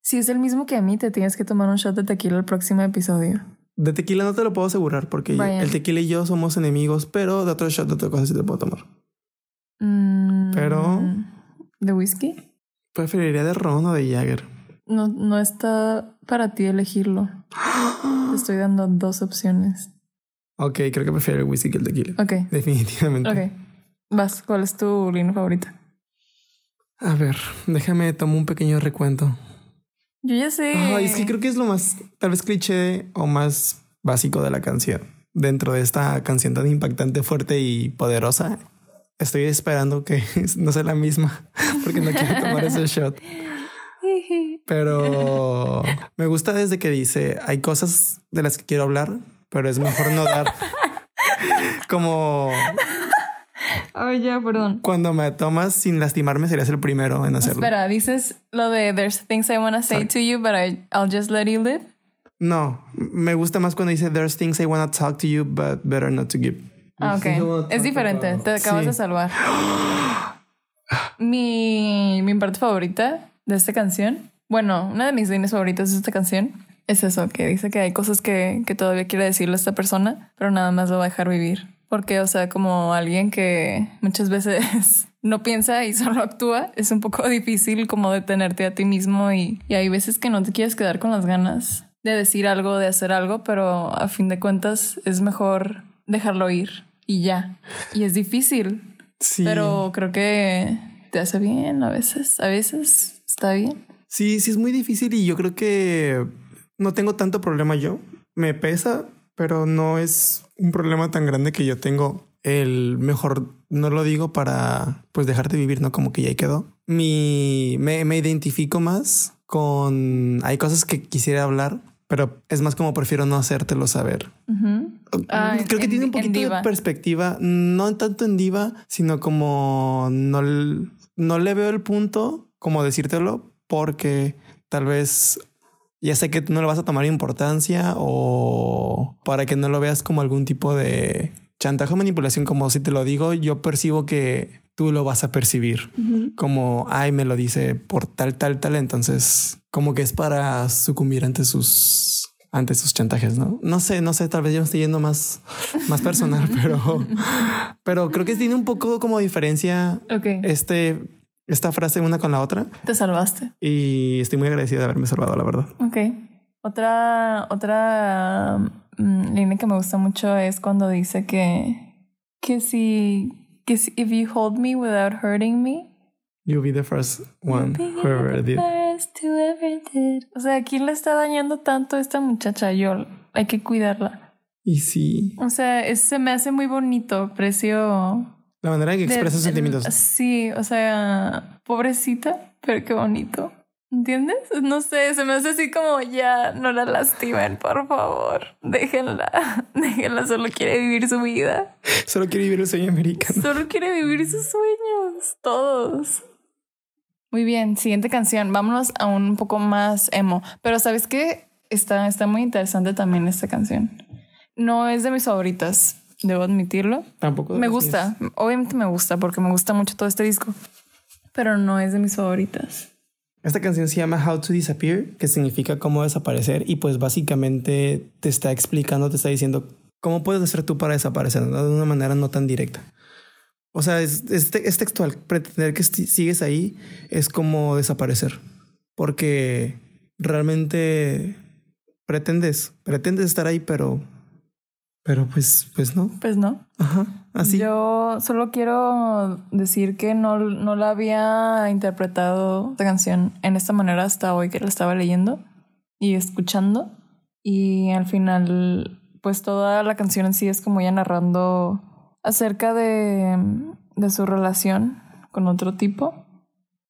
Si es el mismo que a mí, te tienes que tomar un shot de tequila el próximo episodio. de tequila no te lo puedo asegurar porque el tequila y yo somos enemigos, pero de otro shot de otra cosa sí te puedo tomar. Mm, Pero- ¿De whisky? Preferiría de ron o de Jagger. No, no está para ti elegirlo. Te estoy dando dos opciones. Ok, creo que prefiero el whisky que el tequila. Ok, Definitivamente. ok. Vas, ¿cuál es tu línea favorita? A ver, déjame tomar un pequeño recuento. Yo ya sé. Ay, es que creo que es lo más, tal vez cliché o más básico de la canción. Dentro de esta canción tan impactante, fuerte y poderosa, estoy esperando que no sea la misma, porque no quiero tomar ese shot. Pero me gusta desde que dice, hay cosas de las que quiero hablar, pero es mejor no dar. Como Ay, ya, perdón. cuando me tomas sin lastimarme, serías el primero en hacerlo. Espera, dices lo de There's things I want to say to you, but I, I'll just let you live. No, me gusta más cuando dice, there's things I want to talk to you, but better not to give. Ah, ok. Es diferente. Te acabas Sí. de salvar. mi, mi parte favorita de esta canción, bueno, una de mis líneas favoritas de esta canción es eso, que dice que hay cosas que, que todavía quiere decirle a esta persona, pero nada más lo va a dejar vivir. Porque, o sea, como alguien que muchas veces no piensa y solo actúa, es un poco difícil como detenerte a ti mismo y, y hay veces que no te quieres quedar con las ganas de decir algo, de hacer algo, pero a fin de cuentas es mejor dejarlo ir y ya. Y es difícil, Sí. pero creo que te hace bien a veces, a veces está bien. Sí, sí es muy difícil y yo creo que no tengo tanto problema yo. Me pesa, pero no es un problema tan grande que yo tengo. El mejor no lo digo para pues dejarte vivir, no como que ya quedó. Mi me, me identifico más con hay cosas que quisiera hablar, pero es más como prefiero no hacértelo saber. Ujú. Ah, Creo que en- tiene un poquito de perspectiva, no tanto en diva, sino como no, no le veo el punto como decírtelo porque tal vez ya sé que tú no le vas a tomar importancia o para que no lo veas como algún tipo de chantaje o manipulación, como si te lo digo, yo percibo que tú lo vas a percibir como, ay, me lo dice por tal, tal, tal, entonces como que es para sucumbir ante sus ante sus chantajes, ¿no? No sé, no sé, tal vez yo me estoy yendo más, más personal, pero, pero creo que tiene un poco como diferencia este, esta frase una con la otra te salvaste. y estoy muy agradecido de haberme salvado, la verdad. Ok. Otra, otra mm, línea que me gusta mucho es cuando dice que, que si, que si, if you hold me without hurting me, You'll be the first one, did. first to ever did. O sea, ¿quién le está dañando tanto a esta muchacha? Yo, hay que cuidarla. Y sí, O sea, es- se me hace muy bonito, precio La manera en que expresa sus sentimientos. Sí, o sea, pobrecita, pero qué bonito. ¿Entiendes? No sé, se me hace así como ya no la lastimen, por favor. Déjenla. Déjenla, solo quiere vivir su vida. Solo quiere vivir el sueño americano. Solo quiere vivir sus sueños. Todos. Muy bien, siguiente canción. Vámonos a un poco más emo. Pero ¿sabes qué? Está, está muy interesante también esta canción. No es de mis favoritas, debo admitirlo. Tampoco. Me gusta, obviamente me gusta porque me gusta mucho todo este disco, pero no es de mis favoritas. Esta canción se llama How to Disappear, que significa cómo desaparecer, y pues básicamente te está explicando, te está diciendo cómo puedes hacer tú para desaparecer, ¿no? de una manera no tan directa. O sea, es, es, es textual. Pretender que sigues ahí es como desaparecer, porque realmente pretendes, pretendes estar ahí, pero, pero pues, pues no. Pues no. Ajá, así. Yo solo quiero decir que no, no la había interpretado esta canción en esta manera hasta hoy que la estaba leyendo y escuchando. Y al final, pues toda la canción en sí es como ya narrando acerca de, de su relación con otro tipo.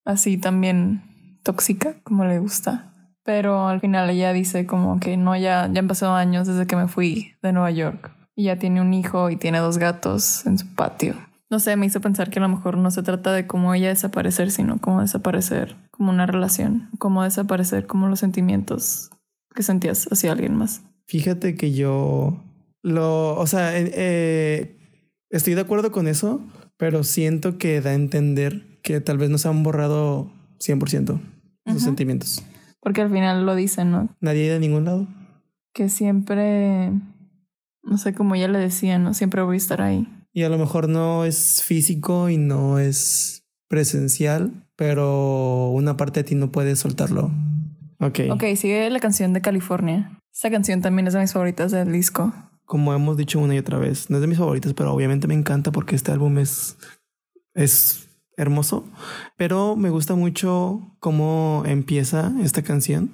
Así también tóxica, como le gusta. Pero al final ella dice como que no, ya, ya han pasado años desde que me fui de Nueva York. Y ya tiene un hijo y tiene dos gatos en su patio. No sé, me hizo pensar que a lo mejor no se trata de cómo ella desaparecer, sino cómo desaparecer como una relación, cómo desaparecer como los sentimientos que sentías hacia alguien más. Fíjate que yo lo, o sea, eh, eh, estoy de acuerdo con eso, pero siento que da a entender que tal vez no se han borrado 100% sus Ujú. sentimientos. Porque al final lo dicen, ¿no? Nadie de ningún lado. Que siempre, no sé, como ella le decía, ¿no? Siempre voy a estar ahí. Y a lo mejor no es físico y no es presencial, pero una parte de ti no puede soltarlo. Ok. Ok, sigue la canción de California. Esta canción también es de mis favoritas del disco. Como hemos dicho una y otra vez, no es de mis favoritas, pero obviamente me encanta porque este álbum es, es hermoso. Pero me gusta mucho cómo empieza esta canción,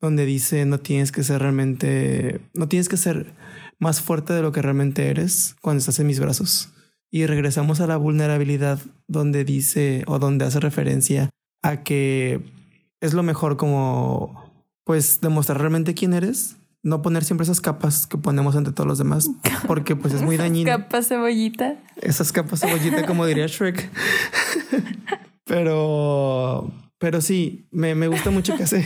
donde dice no tienes que ser realmente, no tienes que ser más fuerte de lo que realmente eres cuando estás en mis brazos. Y regresamos a la vulnerabilidad donde dice o donde hace referencia a que es lo mejor como pues demostrar realmente quién eres, no poner siempre esas capas que ponemos ante todos los demás, porque pues es muy dañino. Capa cebollita. Esas capas cebollita, como diría Shrek. pero, pero sí, me, me gusta mucho que hace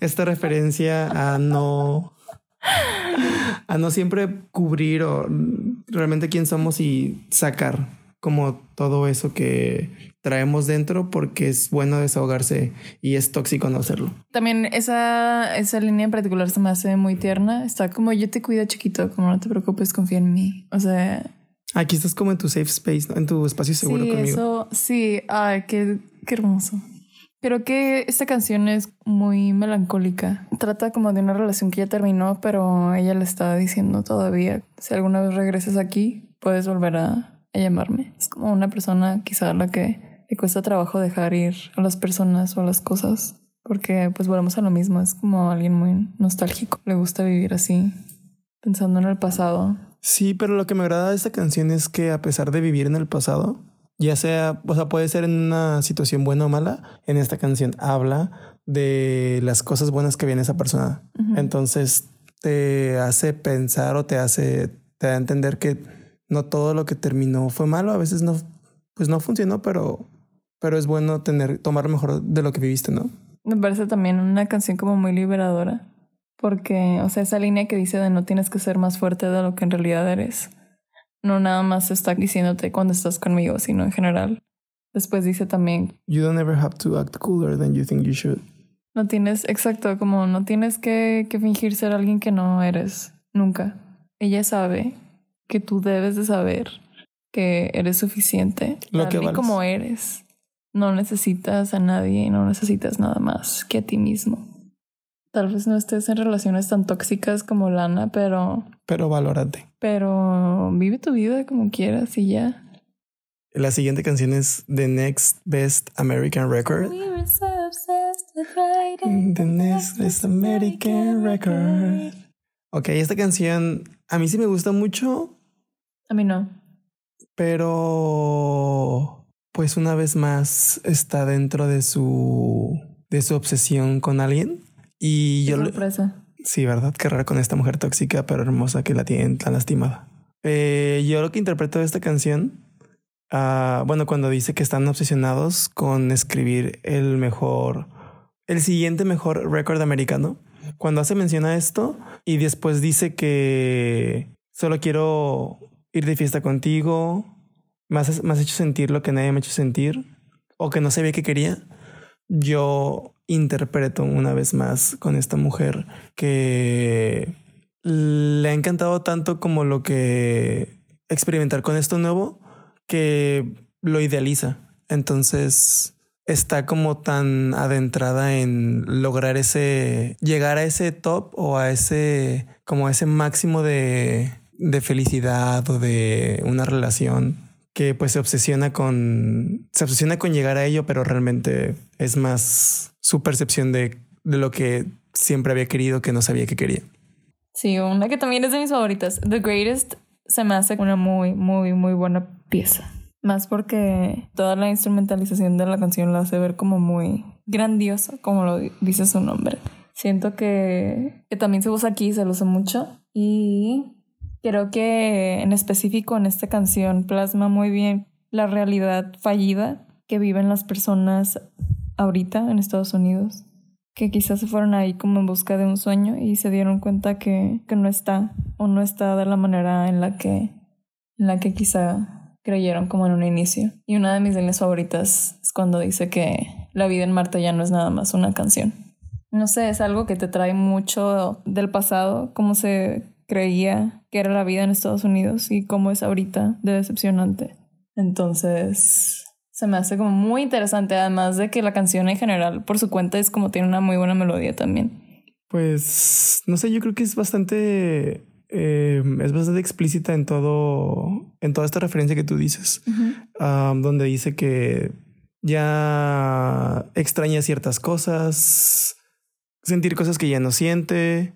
esta referencia a no, a no siempre cubrir o realmente quién somos y sacar como todo eso que traemos dentro porque es bueno desahogarse y es tóxico no hacerlo. También esa, esa línea en particular se me hace muy tierna. Está como yo te cuido chiquito, como no te preocupes, confía en mí. O sea, Aquí estás como en tu safe space, ¿no? en tu espacio seguro sí, conmigo. eso, sí, ay, qué, qué hermoso. Creo que esta canción es muy melancólica. Trata como de una relación que ya terminó, pero ella le está diciendo todavía, si alguna vez regresas aquí, puedes volver a, a llamarme. Es como una persona quizá a la que le cuesta trabajo dejar ir a las personas o a las cosas, porque pues volvemos a lo mismo. Es como alguien muy nostálgico. Le gusta vivir así, pensando en el pasado. Sí, pero lo que me agrada de esta canción es que a pesar de vivir en el pasado, ya sea, o sea, puede ser en una situación buena o mala, en esta canción habla de las cosas buenas que viene esa persona. Entonces te hace pensar o te hace, te da a entender que no todo lo que terminó fue malo, a veces no, pues no funcionó, pero, pero es bueno tener, tomar mejor de lo que viviste, ¿no? Me parece también una canción como muy liberadora. Porque, o sea, esa línea que dice de no tienes que ser más fuerte de lo que en realidad eres. No nada más está diciéndote cuando estás conmigo, sino en general. Después dice también, You don't ever have to act cooler than you think you should. no tienes, exacto, como no tienes que, que fingir ser alguien que no eres. Nunca. Ella sabe que tú debes de saber que eres suficiente. Lo que vales. como eres. No necesitas a nadie y no necesitas nada más que a ti mismo. Tal vez no estés en relaciones tan tóxicas como Lana, pero, Pero valórate. pero vive tu vida como quieras y ya. La siguiente canción es The Next Best American Record. The Next Best American Record. Ok, esta canción a mí sí me gusta mucho. A mí no. pero pues una vez más está dentro de su de su obsesión con alguien y Qué yo sorpresa. Sí, ¿verdad? Qué raro con esta mujer tóxica pero hermosa que la tienen tan lastimada. Eh, yo lo que interpreto de esta canción, ah, bueno, cuando dice que están obsesionados con escribir el mejor, el siguiente mejor récord americano, cuando hace mención a esto y después dice que solo quiero ir de fiesta contigo, me has, me hecho sentir lo que nadie me ha hecho sentir o que no sabía que quería, yo interpreto una vez más con esta mujer que le ha encantado tanto como lo que experimentar con esto nuevo que lo idealiza. Entonces está como tan adentrada en lograr ese, llegar a ese top o a ese, como a ese máximo de, de felicidad o de una relación que pues se obsesiona con, se obsesiona con llegar a ello, pero realmente es más su percepción de, de lo que siempre había querido que no sabía que quería. Sí, una que también es de mis favoritas. The Greatest se me hace una muy, muy, muy buena pieza. Más porque toda la instrumentalización de la canción la hace ver como muy grandiosa, como lo di- dice su nombre. Siento que, que también se usa aquí, se lo usa mucho. Y creo que en específico en esta canción plasma muy bien la realidad fallida que viven las personas ahorita en Estados Unidos que quizás se fueron ahí como en busca de un sueño y se dieron cuenta que, que no está o no está de la manera en la que en la que quizá creyeron como en un inicio. Y una de mis líneas favoritas es cuando dice que la vida en Marte ya no es nada más una canción. No sé, es algo que te trae mucho del pasado, cómo se creía que era la vida en Estados Unidos y cómo es ahorita de decepcionante. Entonces, se me hace como muy interesante, además de que la canción en general, por su cuenta, es como tiene una muy buena melodía también. Pues no sé, yo creo que es bastante, eh, es bastante explícita en todo, en toda esta referencia que tú dices, donde dice que ya extraña ciertas cosas, sentir cosas que ya no siente,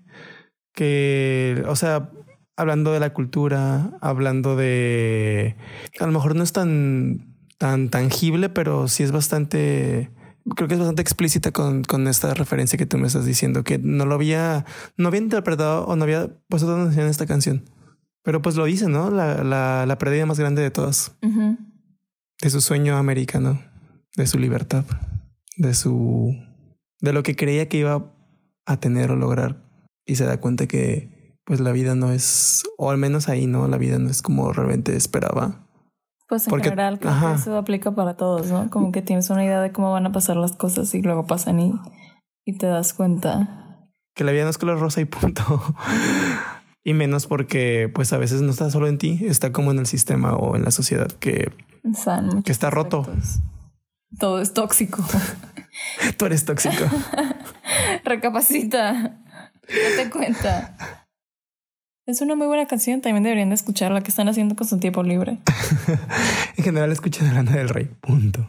que, o sea, hablando de la cultura, hablando de, a lo mejor no es tan, tan tangible, pero sí es bastante, creo que es bastante explícita con, con esta referencia que tú me estás diciendo, que no lo había, no había interpretado o no había puesto atención en esta canción. Pero pues lo dice, ¿no? La, la, la pérdida más grande de todas, de su sueño americano, de su libertad, de su, de lo que creía que iba a tener o lograr y se da cuenta que pues la vida no es, o al menos ahí, ¿no? La vida no es como realmente esperaba. Pues en Porque- general creo que eso aplica para todos, ¿no? Como que tienes una idea de cómo van a pasar las cosas y luego pasan y, y te das cuenta. Que la vida no es color rosa y punto. y menos porque pues a veces no está solo en ti, está como en el sistema o en la sociedad que Que está roto. aspectos. Todo es tóxico. tú eres tóxico. Recapacita. Date cuenta. Es una muy buena canción. También deberían de escucharla. que están haciendo con su tiempo libre? en general escuchen Lana del Rey, punto.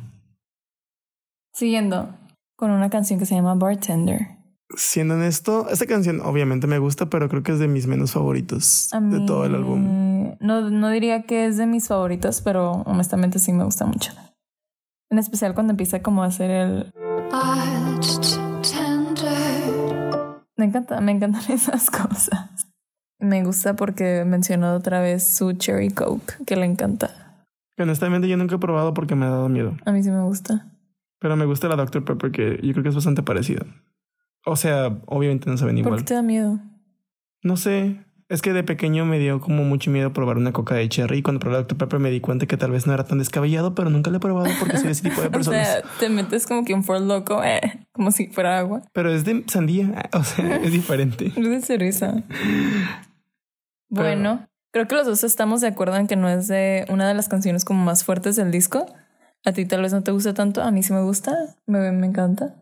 Siguiendo con una canción que se llama Bartender. Siendo honesto, esta canción obviamente me gusta, pero creo que es de mis menos favoritos A de mí, todo el álbum. No, no diría que es de mis favoritos, pero honestamente sí me gusta mucho. En especial cuando empieza como a hacer el... Me encanta, me encantan esas cosas. Me gusta porque mencionó otra vez su Cherry Coke, que le encanta. Honestamente yo nunca he probado porque me ha dado miedo. A mí sí me gusta. Pero me gusta la Dr. Pepper que yo creo que es bastante parecida. O sea, obviamente no saben ¿Por igual. qué te da miedo? No sé. Es que de pequeño me dio como mucho miedo probar una coca de cherry y cuando probé la Dr. Pepper me di cuenta que tal vez no era tan descabellado, pero nunca la he probado porque soy ese tipo de O personas. sea, te metes como que un Ford loco, eh, como si fuera agua. Pero es de sandía, o sea, es diferente. Es de cerveza. Bueno, creo que los dos estamos de acuerdo en que no es de una de las canciones como más fuertes del disco. A ti tal vez no te gusta tanto, a mí sí me gusta, me, me encanta.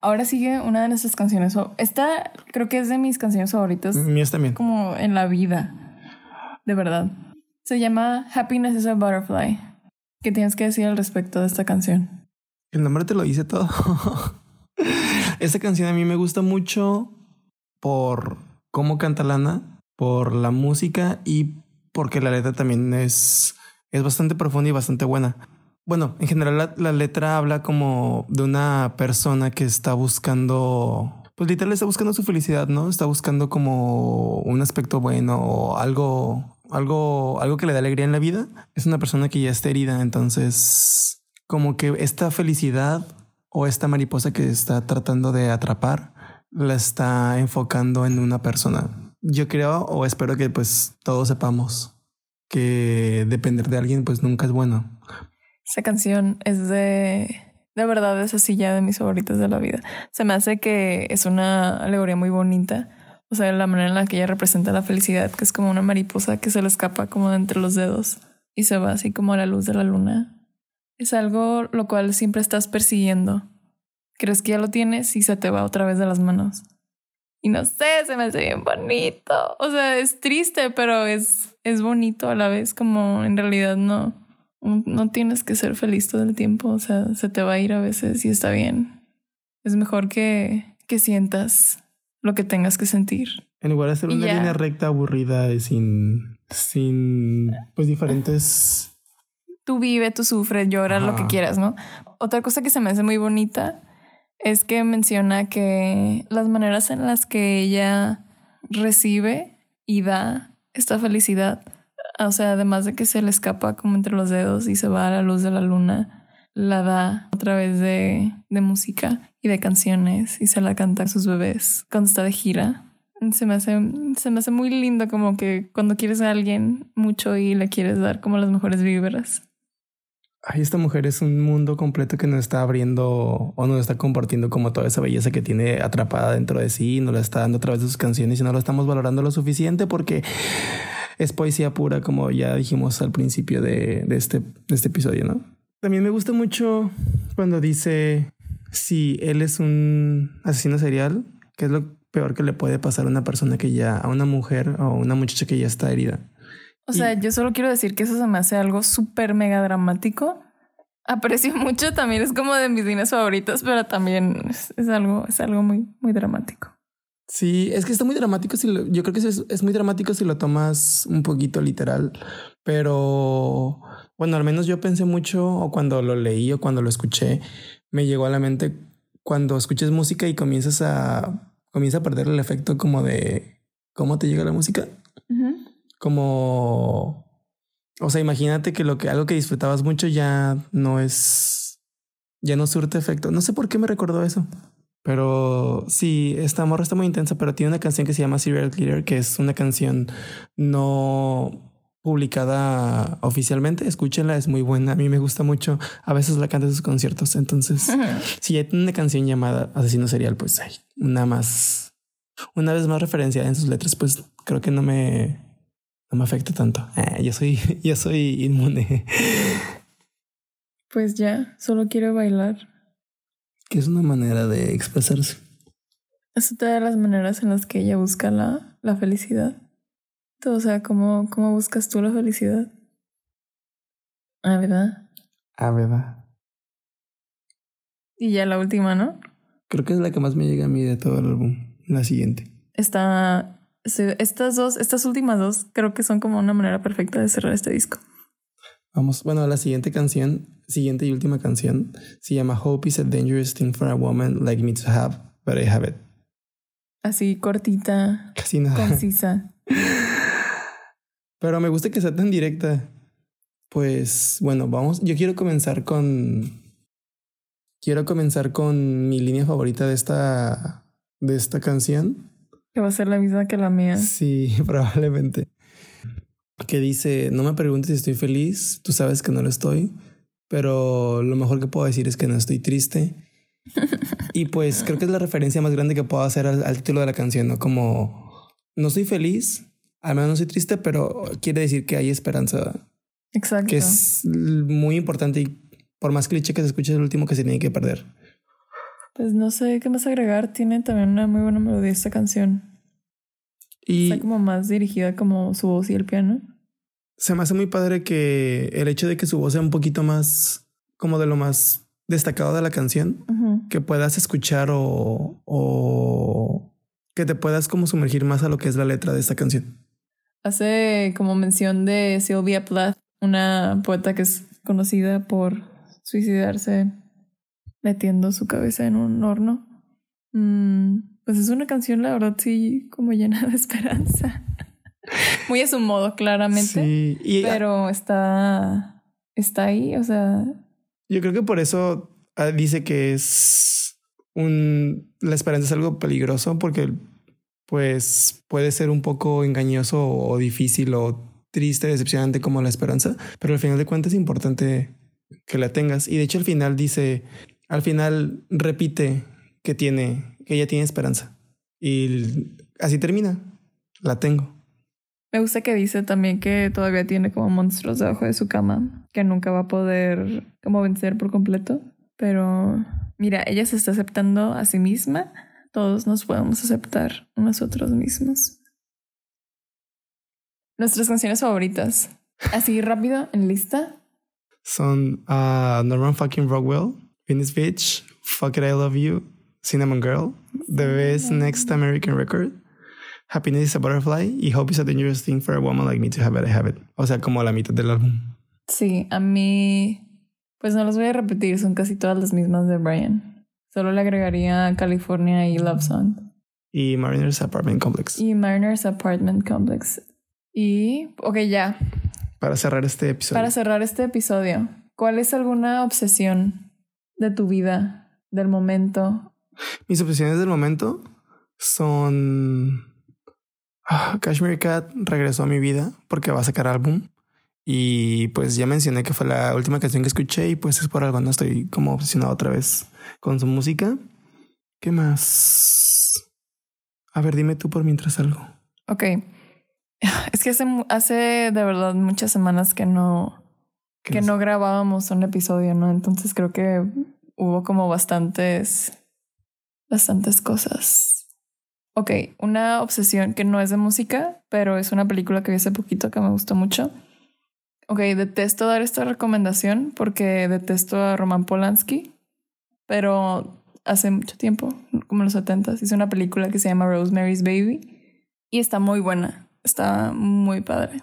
Ahora sigue una de nuestras canciones. Esta creo que es de mis canciones favoritas Mías también. como en la vida. De verdad. Se llama Happiness is a Butterfly. ¿Qué tienes que decir al respecto de esta canción? El nombre te lo dice todo. Esta canción a mí me gusta mucho por cómo canta Lana, por la música y porque la letra también es, es bastante profunda y bastante buena. Bueno, en general la, letra habla como de una persona que está buscando, pues literal está buscando su felicidad, ¿no? Está buscando como un aspecto bueno o algo, algo, algo que le da alegría en la vida. Es una persona que ya está herida, entonces como que esta felicidad o esta mariposa que está tratando de atrapar la está enfocando en una persona. Yo creo o espero que pues todos sepamos que depender de alguien pues nunca es bueno. Esa canción es de. De verdad, es así ya de mis favoritas de la vida. Se me hace que es una alegoría muy bonita. O sea, la manera en la que ella representa la felicidad, que es como una mariposa que se le escapa como de entre los dedos y se va así como a la luz de la luna. Es algo lo cual siempre estás persiguiendo. Crees que ya lo tienes y se te va otra vez de las manos. Y no sé, se me hace bien bonito. O sea, es triste, pero es, es bonito a la vez, como en realidad no, no tienes que ser feliz todo el tiempo. O sea, se te va a ir a veces y está bien. Es mejor que, que sientas lo que tengas que sentir. En lugar de hacer una línea recta aburrida y sin, sin pues diferentes... Tú vive, tú sufre, llora, lo que quieras, ¿no? Otra cosa que se me hace muy bonita es que menciona que las maneras en las que ella recibe y da esta felicidad, o sea, además de que se le escapa como entre los dedos y se va a la luz de la luna, la da a través de, de música y de canciones y se la canta a sus bebés cuando está de gira. Se me, hace, se me hace muy lindo como que cuando quieres a alguien mucho y le quieres dar como las mejores vibras. Ay, esta mujer es un mundo completo que nos está abriendo o nos está compartiendo como toda esa belleza que tiene atrapada dentro de sí, nos la está dando a través de sus canciones y no lo estamos valorando lo suficiente porque es poesía pura, como ya dijimos al principio de, de este, de este episodio, ¿no? También me gusta mucho cuando dice si él es un asesino serial, que es lo peor que le puede pasar a una persona que ya, a una mujer o una muchacha que ya está herida. O sea, yo solo quiero decir que eso se me hace algo súper mega dramático. Aprecio mucho, también es como de mis líneas favoritas, pero también es, es algo, es algo muy, muy dramático. Sí, es que está muy dramático. Si lo- yo creo que es, es muy dramático si lo tomas un poquito literal, pero bueno, al menos yo pensé mucho o cuando lo leí o cuando lo escuché, me llegó a la mente cuando escuches música y comienzas a comienza a perder el efecto como de cómo te llega la música, como o sea, imagínate que lo que algo que disfrutabas mucho ya no es ya no surte efecto. No sé por qué me recordó eso. Pero sí, esta morra está muy intensa, pero tiene una canción que se llama Serial Killer, que es una canción no publicada oficialmente. Escúchenla, es muy buena. A mí me gusta mucho. A veces la canta en sus conciertos. Entonces, si tiene una canción llamada Asesino Serial, pues hay una más, una vez más referenciada en sus letras, pues creo que no me, no me afecta tanto. Ah, yo soy, yo soy inmune, Pues ya, solo quiero bailar. Que es una manera de expresarse. Es otra de las maneras en las que ella busca la, la felicidad. O sea, ¿cómo, ¿cómo buscas tú la felicidad? Ah, ¿verdad? Ah, verdad. Y ya la última, ¿no? Creo que es la que más me llega a mí de todo el álbum. La siguiente. Está. se- Estas dos, estas últimas dos, creo que son como una manera perfecta de cerrar este disco. Vamos, bueno, la siguiente canción, siguiente y última canción, se llama Hope is a dangerous thing for a woman like me to have, but I have it. Así cortita, Casi nada. concisa. Pero me gusta que sea tan directa. Pues bueno, vamos. Yo quiero comenzar con. Quiero comenzar con mi línea favorita de esta. de esta canción. Que va a ser la misma que la mía. Sí, probablemente. Que dice, no me preguntes si estoy feliz, tú sabes que no lo estoy, pero lo mejor que puedo decir es que no estoy triste. y pues creo que es la referencia más grande que puedo hacer al, al título de la canción, ¿no? Como, no estoy feliz, al menos no estoy triste, pero quiere decir que hay esperanza, Exacto. que es muy importante y por más cliché que se escuche es el último que se tiene que perder. Pues no sé qué más agregar. Tiene también una muy buena melodía esta canción. Y Está como más dirigida como su voz y el piano. Se me hace muy padre que el hecho de que su voz sea un poquito más como de lo más destacado de la canción, que puedas escuchar o, o que te puedas como sumergir más a lo que es la letra de esta canción. Hace como mención de Sylvia Plath, una poeta que es conocida por suicidarse metiendo su cabeza en un horno. Mm, pues es una canción, la verdad, sí, como llena de esperanza. Muy a su modo, claramente. Sí, y Pero está, está ahí, o sea, yo creo que por eso ah, dice que es un la esperanza es algo peligroso porque pues puede ser un poco engañoso o difícil o triste, decepcionante como la esperanza, pero al final de cuentas es importante que la tengas y de hecho al final dice, al final repite que tiene que ella tiene esperanza y así termina. La tengo. Me gusta que dice también que todavía tiene como monstruos debajo de su cama, que nunca va a poder como vencer por completo. Pero mira, ella se está aceptando a sí misma. Todos nos podemos aceptar nosotros mismos. Nuestras canciones favoritas. Así rápido, en lista. Son uh, Norman fucking Rockwell, Venice Beach, Fuck It I Love You, Cinnamon Girl, The Best Next American Record, Happiness is a Butterfly y Hope is a Dangerous Thing for a Woman Like Me to Have It, I Have It. O sea, como la mitad del álbum. Sí, a mí, pues no los voy a repetir, son casi todas las mismas de Brian. Solo le agregaría California y Love Song. Y Mariner's Apartment Complex. Y Mariner's Apartment Complex. Y, ok, ya. Para cerrar este episodio. Para cerrar este episodio, ¿cuál es alguna obsesión de tu vida, del momento? Mis obsesiones del momento son... Ah, Kashmir Cat regresó a mi vida porque va a sacar álbum. Y pues ya mencioné que fue la última canción que escuché y pues es por algo, no estoy como obsesionado otra vez con su música. ¿Qué más? A ver, dime tú por mientras algo. Ok. Es que hace, hace de verdad muchas semanas que no, ¿Qué que no grabábamos un episodio, ¿no? Entonces creo que hubo como bastantes, bastantes cosas. Ok, una obsesión que no es de música, pero es una película que vi hace poquito que me gustó mucho. Ok, detesto dar esta recomendación porque detesto a Roman Polanski, pero hace mucho tiempo, como en los 70 hizo una película que se llama Rosemary's Baby y está muy buena, está muy padre.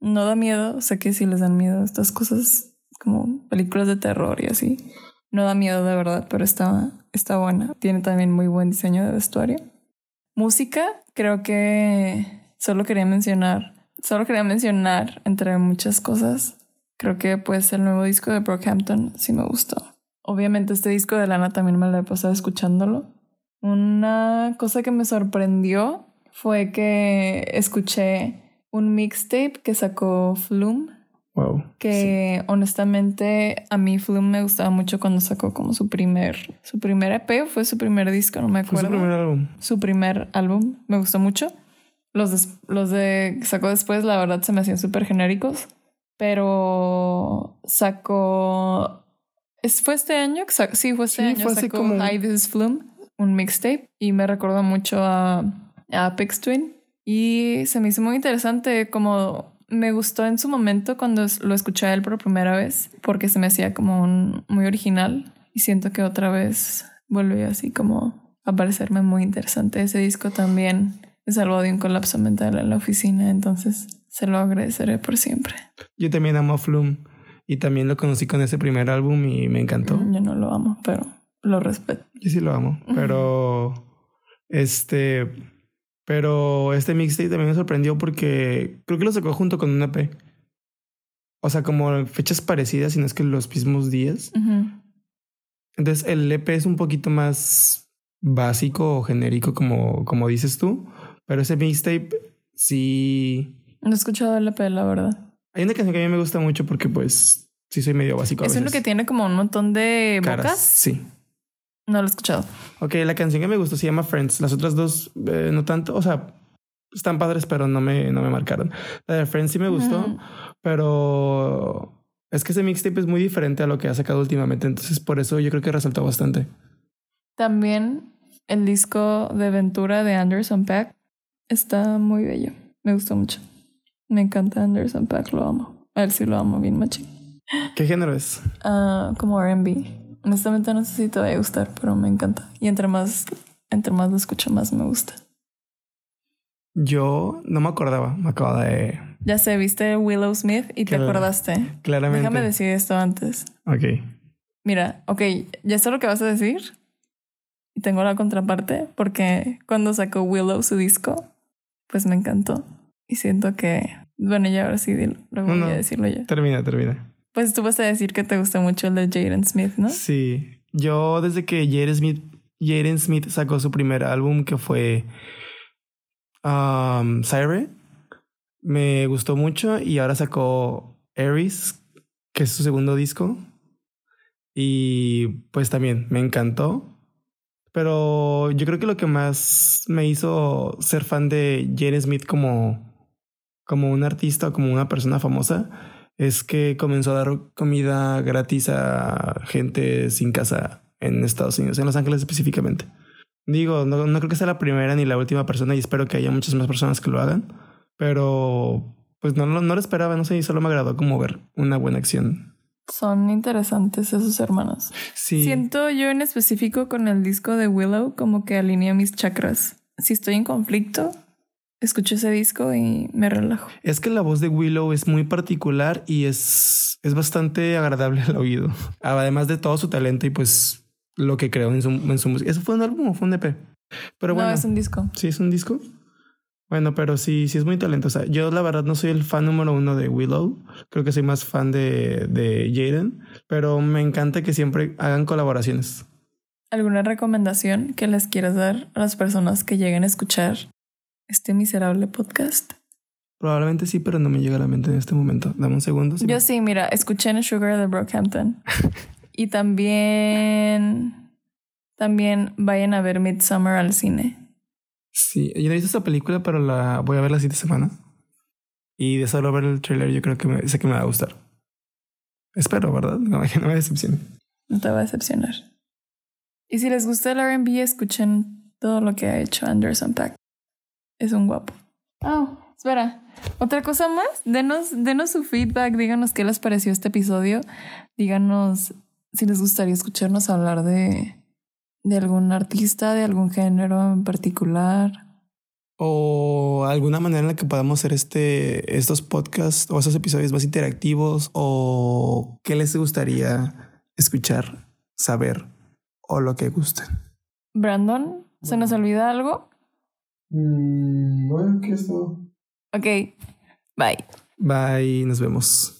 No da miedo, sé que si les dan miedo estas cosas como películas de terror y así. No da miedo de verdad, pero está, está buena. Tiene también muy buen diseño de vestuario. Música, creo que solo quería mencionar, solo quería mencionar entre muchas cosas. Creo que pues el nuevo disco de Brockhampton sí me gustó. Obviamente este disco de Lana también me lo he pasado escuchándolo. Una cosa que me sorprendió fue que escuché un mixtape que sacó Flume Wow. que honestamente a mí Flume me gustaba mucho cuando sacó como su primer su primer EP o fue su primer disco no me Fue acuerdo su primer álbum. su primer álbum me gustó mucho los des- los de que sacó después la verdad se me hacían súper genéricos pero sacó ¿es- fue este año sí fue este Sí, año fue sacó como- Hi This is Flume un mixtape y me recordó mucho a, a Apex Twin y se me hizo muy interesante como me gustó en su momento cuando lo escuché a él por primera vez porque se me hacía como un muy original y siento que otra vez volvió así como a parecerme muy interesante. Ese disco también me salvó de un colapso mental en la oficina entonces se lo agradeceré por siempre. Yo también amo a Flume y también lo conocí con ese primer álbum y me encantó. yo no lo amo pero lo respeto. Yo sí lo amo, pero este, pero este mixtape también me sorprendió porque creo que lo sacó junto con un EP. O sea, como fechas parecidas, y no es que los mismos días. Entonces el EP es un poquito más básico o genérico, como, como dices tú, pero ese mixtape sí. no he escuchado el EP la verdad Hay una canción que a mí me gusta mucho porque, pues, sí soy medio básico. a es uno veces. que tiene como un montón de Caras, bocas Sí. No lo he escuchado Ok, la canción que me gustó se llama Friends. Las otras dos eh, no tanto. O sea, están padres, pero no me, no me marcaron. La de Friends sí me gustó, pero es que ese mixtape es muy diferente a lo que ha sacado últimamente. Entonces, por eso yo creo que resaltó bastante. También el disco de Ventura de Anderson Pack está muy bello. Me gustó mucho. Me encanta Anderson Pack, lo amo. A él sí lo amo bien machín. ¿Qué género es? Ah, como R&B. Honestamente no sé si te va a gustar, pero me encanta. Y entre más, entre más lo escucho, más me gusta. Yo no me acordaba. Me acabo de, Ya sé, viste Willow Smith y te acordaste. Claramente. Déjame decir esto antes. Ok. Mira, ok, ya sé lo que vas a decir. Y tengo la contraparte porque cuando sacó Willow su disco, pues me encantó. Y siento que, bueno, ya ahora sí, luego No, voy no. a decirlo yo. Termina, termina. Pues tú vas a decir que te gusta mucho el de Jaden Smith, ¿no? Sí. Yo desde que Jaden Smith, sacó su primer álbum que fue um, Siren, me gustó mucho y ahora sacó Aries, que es su segundo disco. Y pues también me encantó. Pero yo creo que lo que más me hizo ser fan de Jaden Smith como, como un artista, como una persona famosa, es que comenzó a dar comida gratis a gente sin casa en Estados Unidos, en Los Ángeles específicamente. Digo, no, no creo que sea la primera ni la última persona y espero que haya muchas más personas que lo hagan, pero pues no, lo- no lo esperaba, no sé, y solo me agradó como ver una buena acción. Son interesantes esos hermanos. Sí, Siento yo en específico con el disco de Willow como que alinea mis chakras. Si estoy en conflicto, escucho ese disco y me relajo. es que la voz de Willow es muy particular y es, es bastante agradable al oído, además de todo su talento y pues lo que creó en su, en su música. ¿Eso fue un álbum o fue un EP? Pero bueno. No, es un disco. Sí, es un disco. Bueno, pero sí, sí es muy talentosa. Yo la verdad no soy el fan número uno de Willow. Creo que soy más fan de, de Jaden. Pero me encanta que siempre hagan colaboraciones. ¿Alguna recomendación que les quieras dar a las personas que lleguen a escuchar este miserable podcast? Probablemente sí, pero no me llega a la mente en este momento. Dame un segundo. sí. Yo sí, mira, escuché en Sugar de Brockhampton. y también, también vayan a ver Midsummer al cine. Sí, yo no he visto esta película, pero la voy a ver la siguiente semana. Y de solo ver el trailer, yo creo que me, sé que me va a gustar. Espero, ¿verdad? No, que no me decepcione. No te va a decepcionar. Y si les gusta el RB, escuchen todo lo que ha hecho Anderson Pack. Es un guapo. Oh, espera. Otra cosa más. Denos, denos su feedback. Díganos qué les pareció este episodio. Díganos si les gustaría escucharnos hablar de, de algún artista, de algún género en particular. O alguna manera en la que podamos hacer este, estos podcasts o esos episodios más interactivos. O qué les gustaría escuchar, saber o lo que gusten. Brandon, ¿se nos olvida algo? Bueno, ¿qué es todo? Ok. Bye. Bye, nos vemos.